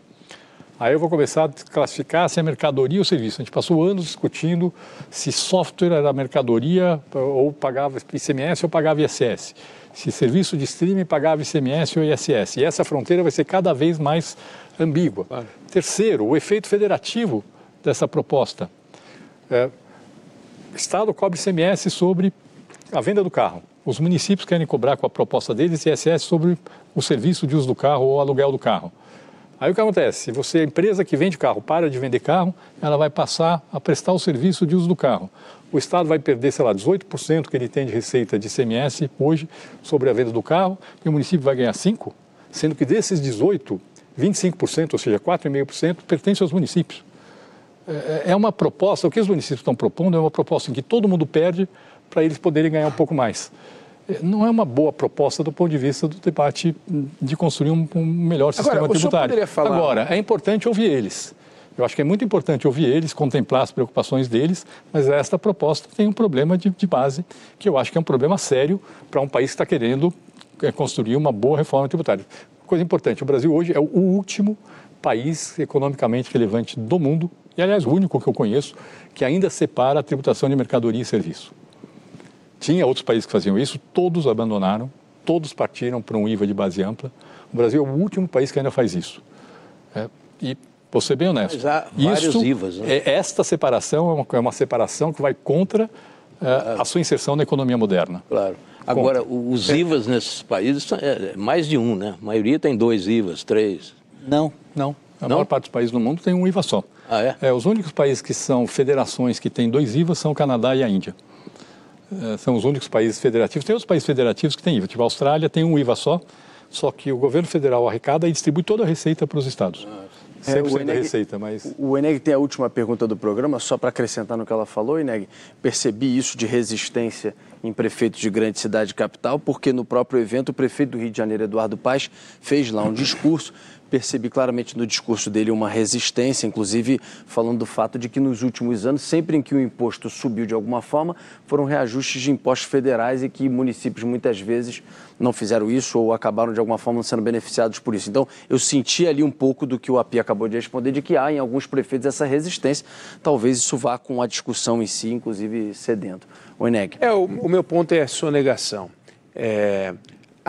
Aí eu vou começar a classificar se é mercadoria ou serviço. A gente passou anos discutindo se software era mercadoria ou pagava ICMS ou pagava ISS. Se serviço de streaming pagava ICMS ou ISS. E essa fronteira vai ser cada vez mais ambígua. Terceiro, o efeito federativo dessa proposta. É, o Estado cobra ICMS sobre a venda do carro. Os municípios querem cobrar com a proposta deles ISS sobre o serviço de uso do carro ou aluguel do carro. Aí o que acontece? Se você, a empresa que vende carro, para de vender carro, ela vai passar a prestar o serviço de uso do carro. O Estado vai perder, sei lá, 18% que ele tem de receita de ICMS hoje sobre a venda do carro e o município vai ganhar 5%, sendo que desses 18%, 25%, ou seja, 4,5% pertence aos municípios. É- É uma proposta, o que os municípios estão propondo é uma proposta em que todo mundo perde para eles poderem ganhar um pouco mais. É, Não é uma boa proposta do ponto de vista do debate de construir um, um melhor sistema Agora, tributário. falar- Agora, é importante ouvir eles. Eu acho que é muito importante ouvir eles, contemplar as preocupações deles, mas esta proposta tem um problema de, de base, que eu acho que é um problema sério para um país que está querendo é, construir uma boa reforma tributária. Coisa importante, o Brasil hoje é o último país economicamente relevante do mundo, e aliás o único que eu conheço, que ainda separa a tributação de mercadoria e serviço. Tinha outros países que faziam isso, todos abandonaram, todos partiram para um IVA de base ampla. O Brasil é o último país que ainda faz isso. É, e vou ser bem honesto. Mas há vários isso, IVAs, né? é- esta separação é uma, é uma separação que vai contra é, a sua inserção na economia moderna. Claro. Agora, os IVAs nesses países são é, mais de um, né? A maioria tem dois IVAs, três. Não, não. A Não? maior parte dos países do mundo tem um IVA só. Ah, é? os únicos países que são federações que têm dois IVAs são o Canadá e a Índia. É, são os únicos países federativos. Tem outros países federativos que têm IVA. Tipo, a Austrália tem um IVA só, só que o governo federal arrecada e distribui toda a receita para os estados. É, 100% o da Eneg- receita, mas... O Eneg tem a última pergunta do programa, só para acrescentar no que ela falou, Eneg. Percebi isso de resistência em prefeitos de grande cidade capital, porque no próprio evento o prefeito do Rio de Janeiro, Eduardo Paes, fez lá um discurso. Percebi claramente no discurso dele uma resistência, inclusive falando do fato de que nos últimos anos, sempre em que o imposto subiu de alguma forma, foram reajustes de impostos federais e que municípios muitas vezes não fizeram isso ou acabaram de alguma forma sendo beneficiados por isso. Então, eu senti ali um pouco do que o API acabou de responder, de que há em alguns prefeitos essa resistência. Talvez isso vá com a discussão em si, inclusive cedendo. O Eneg. É, o, o meu ponto é sonegação. É,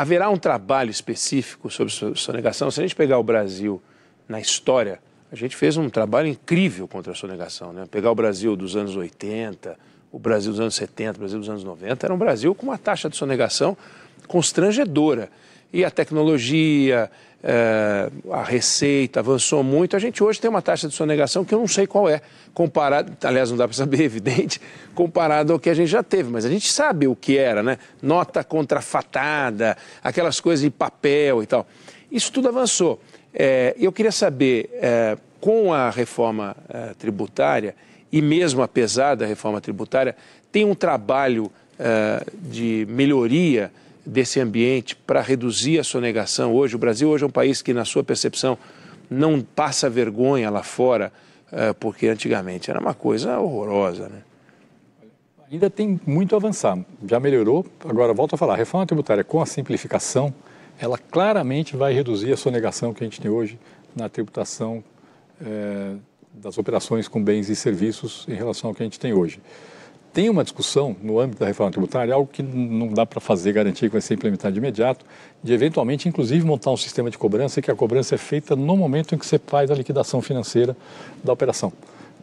haverá um trabalho específico sobre so- sonegação? Se a gente pegar o Brasil na história, a gente fez um trabalho incrível contra a sonegação. Né? Pegar o Brasil dos anos 80, o Brasil dos anos 70, o Brasil dos anos 90, era um Brasil com uma taxa de sonegação constrangedora. E a tecnologia, eh, a receita avançou muito. A gente hoje tem uma taxa de sonegação que eu não sei qual é, comparado, aliás, não dá para saber, é evidente, comparado ao que a gente já teve, mas a gente sabe o que era, né? Nota contrafatada, aquelas coisas de papel e tal. Isso tudo avançou. Eh, eu queria saber, eh, com a reforma eh, tributária, e mesmo apesar da reforma tributária, tem um trabalho eh, de melhoria desse ambiente para reduzir a sonegação hoje? O Brasil hoje é um país que, na sua percepção, não passa vergonha lá fora, uh, porque antigamente era uma coisa horrorosa, né? Ainda tem muito a avançar. Já melhorou. Agora, volto a falar, a reforma tributária com a simplificação, ela claramente vai reduzir a sonegação que a gente tem hoje na tributação é, das operações com bens e serviços em relação ao que a gente tem hoje. Tem uma discussão no âmbito da reforma tributária, algo que não dá para fazer, garantir que vai ser implementado de imediato, de eventualmente, inclusive, montar um sistema de cobrança que a cobrança é feita no momento em que você faz a liquidação financeira da operação.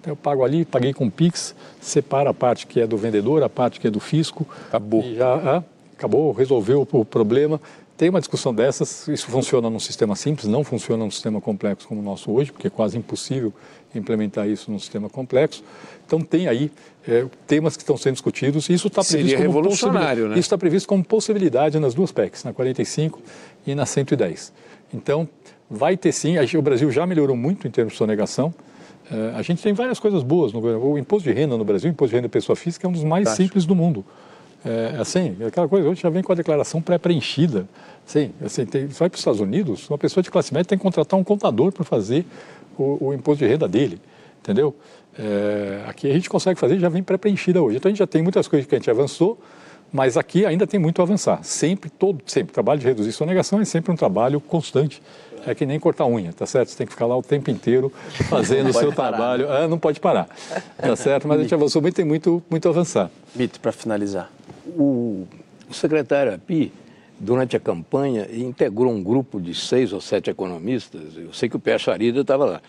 Então, eu pago ali, paguei com Pix, separa a parte que é do vendedor, a parte que é do fisco. Acabou. E já ah, acabou, resolveu o problema. Tem uma discussão dessas, isso funciona num sistema simples, não funciona num sistema complexo como o nosso hoje, porque é quase impossível implementar isso num sistema complexo. Então tem aí é, temas que estão sendo discutidos e isso está previsto Seria como revolucionário, né? Isso está previsto como possibilidade nas duas PECs, na 45 e na 110. Então vai ter sim, o Brasil já melhorou muito em termos de sonegação. É, a gente tem várias coisas boas no O imposto de renda no Brasil, o imposto de renda de pessoa física é um dos mais simples do mundo. É, assim, aquela coisa, hoje já vem com a declaração pré-preenchida. Sim, assim, tem, você vai para os Estados Unidos, uma pessoa de classe média tem que contratar um contador para fazer o, o imposto de renda dele entendeu? É, aqui a gente consegue fazer, já vem pré-preenchida hoje. Então a gente já tem muitas coisas que a gente avançou, mas aqui ainda tem muito a avançar. Sempre, todo, sempre. Trabalho de reduzir sonegação é sempre um trabalho constante. É que nem cortar unha, tá certo? Você tem que ficar lá o tempo inteiro fazendo o seu parar, trabalho. Ah, não pode parar, tá certo? Mas a gente avançou muito, tem muito, muito a avançar. Mito, para finalizar. O, o secretário Api, durante a campanha, integrou um grupo de seis ou sete economistas. Eu sei que o Pé Charida estava lá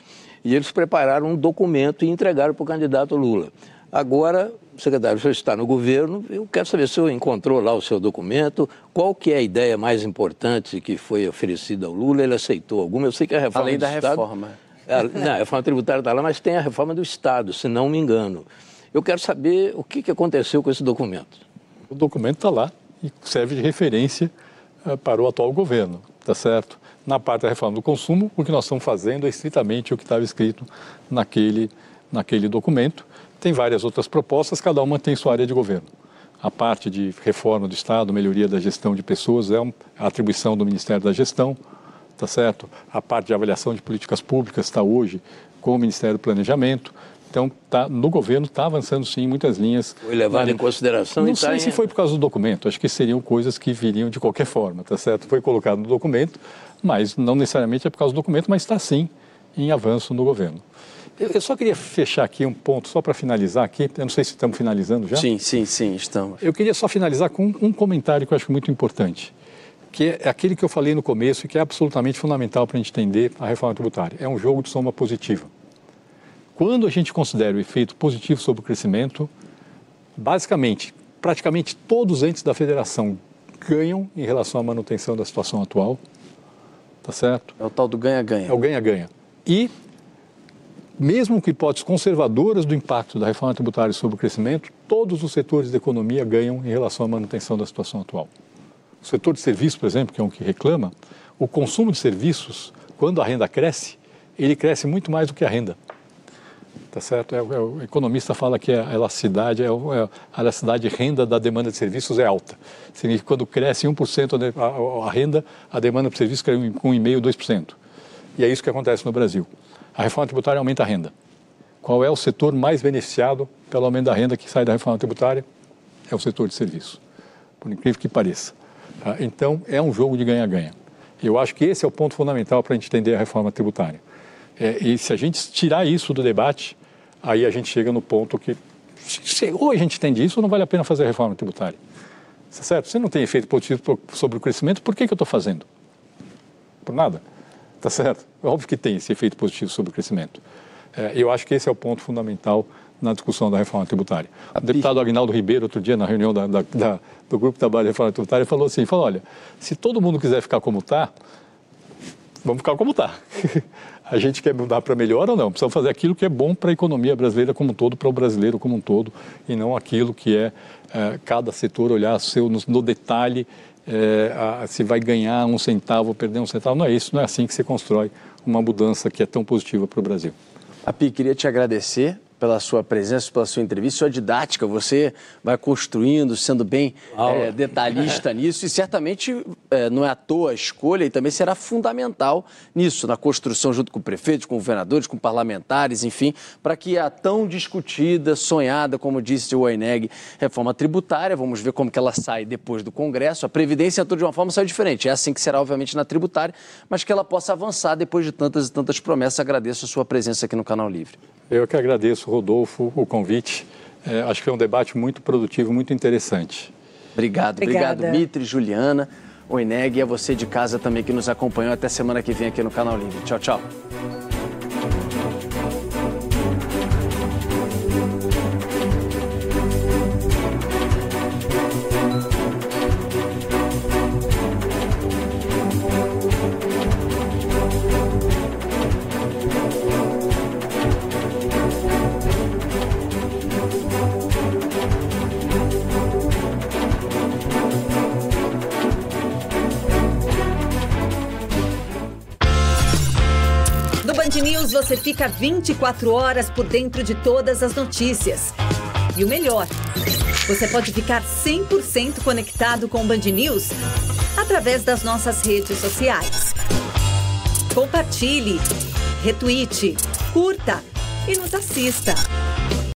e eles prepararam um documento e entregaram para o candidato Lula. Agora, secretário, o senhor está no governo, eu quero saber se o senhor encontrou lá o seu documento, qual que é a ideia mais importante que foi oferecida ao Lula, ele aceitou alguma? Eu sei que a reforma Além do da Estado, reforma. É, não, a reforma tributária está lá, mas tem a reforma do Estado, se não me engano. Eu quero saber o que, que aconteceu com esse documento. O documento está lá e serve de referência uh, para o atual governo, tá certo? Na parte da reforma do consumo, o que nós estamos fazendo é estritamente o que estava escrito naquele, naquele documento. Tem várias outras propostas, cada uma tem sua área de governo. A parte de reforma do Estado, melhoria da gestão de pessoas, é a atribuição do Ministério da Gestão, tá certo? A parte de avaliação de políticas públicas está hoje com o Ministério do Planejamento. Então, tá, no governo está avançando sim em muitas linhas. Foi levado em consideração Não e sei tá se em... foi por causa do documento, acho que seriam coisas que viriam de qualquer forma, tá certo? Foi colocado no documento, mas não necessariamente é por causa do documento, mas está sim em avanço no governo. Eu, eu só queria fechar aqui um ponto, só para finalizar aqui, eu não sei se estamos finalizando já. Sim, sim, sim, estamos. Eu queria só finalizar com um comentário que eu acho muito importante, que é aquele que eu falei no começo e que é absolutamente fundamental para a gente entender a reforma tributária. É um jogo de soma positiva. Quando a gente considera o efeito positivo sobre o crescimento, basicamente, praticamente todos os entes da federação ganham em relação à manutenção da situação atual, tá certo? É o tal do ganha-ganha. É o ganha-ganha. E, mesmo com hipóteses conservadoras do impacto da reforma tributária sobre o crescimento, todos os setores da economia ganham em relação à manutenção da situação atual. O setor de serviços, por exemplo, que é um que reclama, o consumo de serviços, quando a renda cresce, ele cresce muito mais do que a renda tá certo? É, é, o economista fala que a elasticidade, é, é, a elasticidade de renda da demanda de serviços é alta. Significa que quando cresce 1% a, a, a renda, a demanda por serviços cresce 1,5%, 2%. E é isso que acontece no Brasil. A reforma tributária aumenta a renda. Qual é o setor mais beneficiado pelo aumento da renda que sai da reforma tributária? É o setor de serviços, por incrível que pareça. Tá? Então, é um jogo de ganha-ganha. Eu acho que esse é o ponto fundamental para a gente entender a reforma tributária. É, e se a gente tirar isso do debate, aí a gente chega no ponto que se, ou a gente entende isso ou não vale a pena fazer a reforma tributária. Tá certo? Se não tem efeito positivo sobre o crescimento, por que, que eu estou fazendo? Por nada. Tá certo? É óbvio que tem esse efeito positivo sobre o crescimento. É, eu acho que esse é o ponto fundamental na discussão da reforma tributária. O deputado Agnaldo Ribeiro, outro dia, na reunião da, da, da, do Grupo de Trabalho de Reforma Tributária, falou assim, falou, olha, se todo mundo quiser ficar como está, vamos ficar como está. a gente quer mudar para melhor ou não? Precisamos fazer aquilo que é bom para a economia brasileira como um todo, para o brasileiro como um todo, e não aquilo que é, é cada setor olhar seu, no, no detalhe é, a, se vai ganhar um centavo ou perder um centavo. Não é isso, não é assim que se constrói uma mudança que é tão positiva para o Brasil. Api, queria te agradecer pela sua presença, pela sua entrevista, sua didática. Você vai construindo, sendo bem é, detalhista nisso e certamente é, não é à toa a escolha e também será fundamental nisso, na construção junto com prefeitos, com governadores, com parlamentares, enfim, para que a tão discutida, sonhada, como disse o Oeneg, reforma tributária, vamos ver como que ela sai depois do Congresso. A Previdência entrou de uma forma saiu diferente. É assim que será, obviamente, na tributária, mas que ela possa avançar depois de tantas e tantas promessas. Agradeço a sua presença aqui no Canal Livre. Eu que agradeço, Rodolfo, o convite. É, acho que foi um debate muito produtivo, muito interessante. Obrigado, Obrigada. obrigado, Mitri, Juliana, Oeneg e a você de casa também que nos acompanhou. Até semana que vem aqui no Canal Livre. Tchau, tchau. Você fica 24 horas por dentro de todas as notícias. E o melhor, você pode ficar 100% conectado com o Band News através das nossas redes sociais. Compartilhe, retweete, curta e nos assista.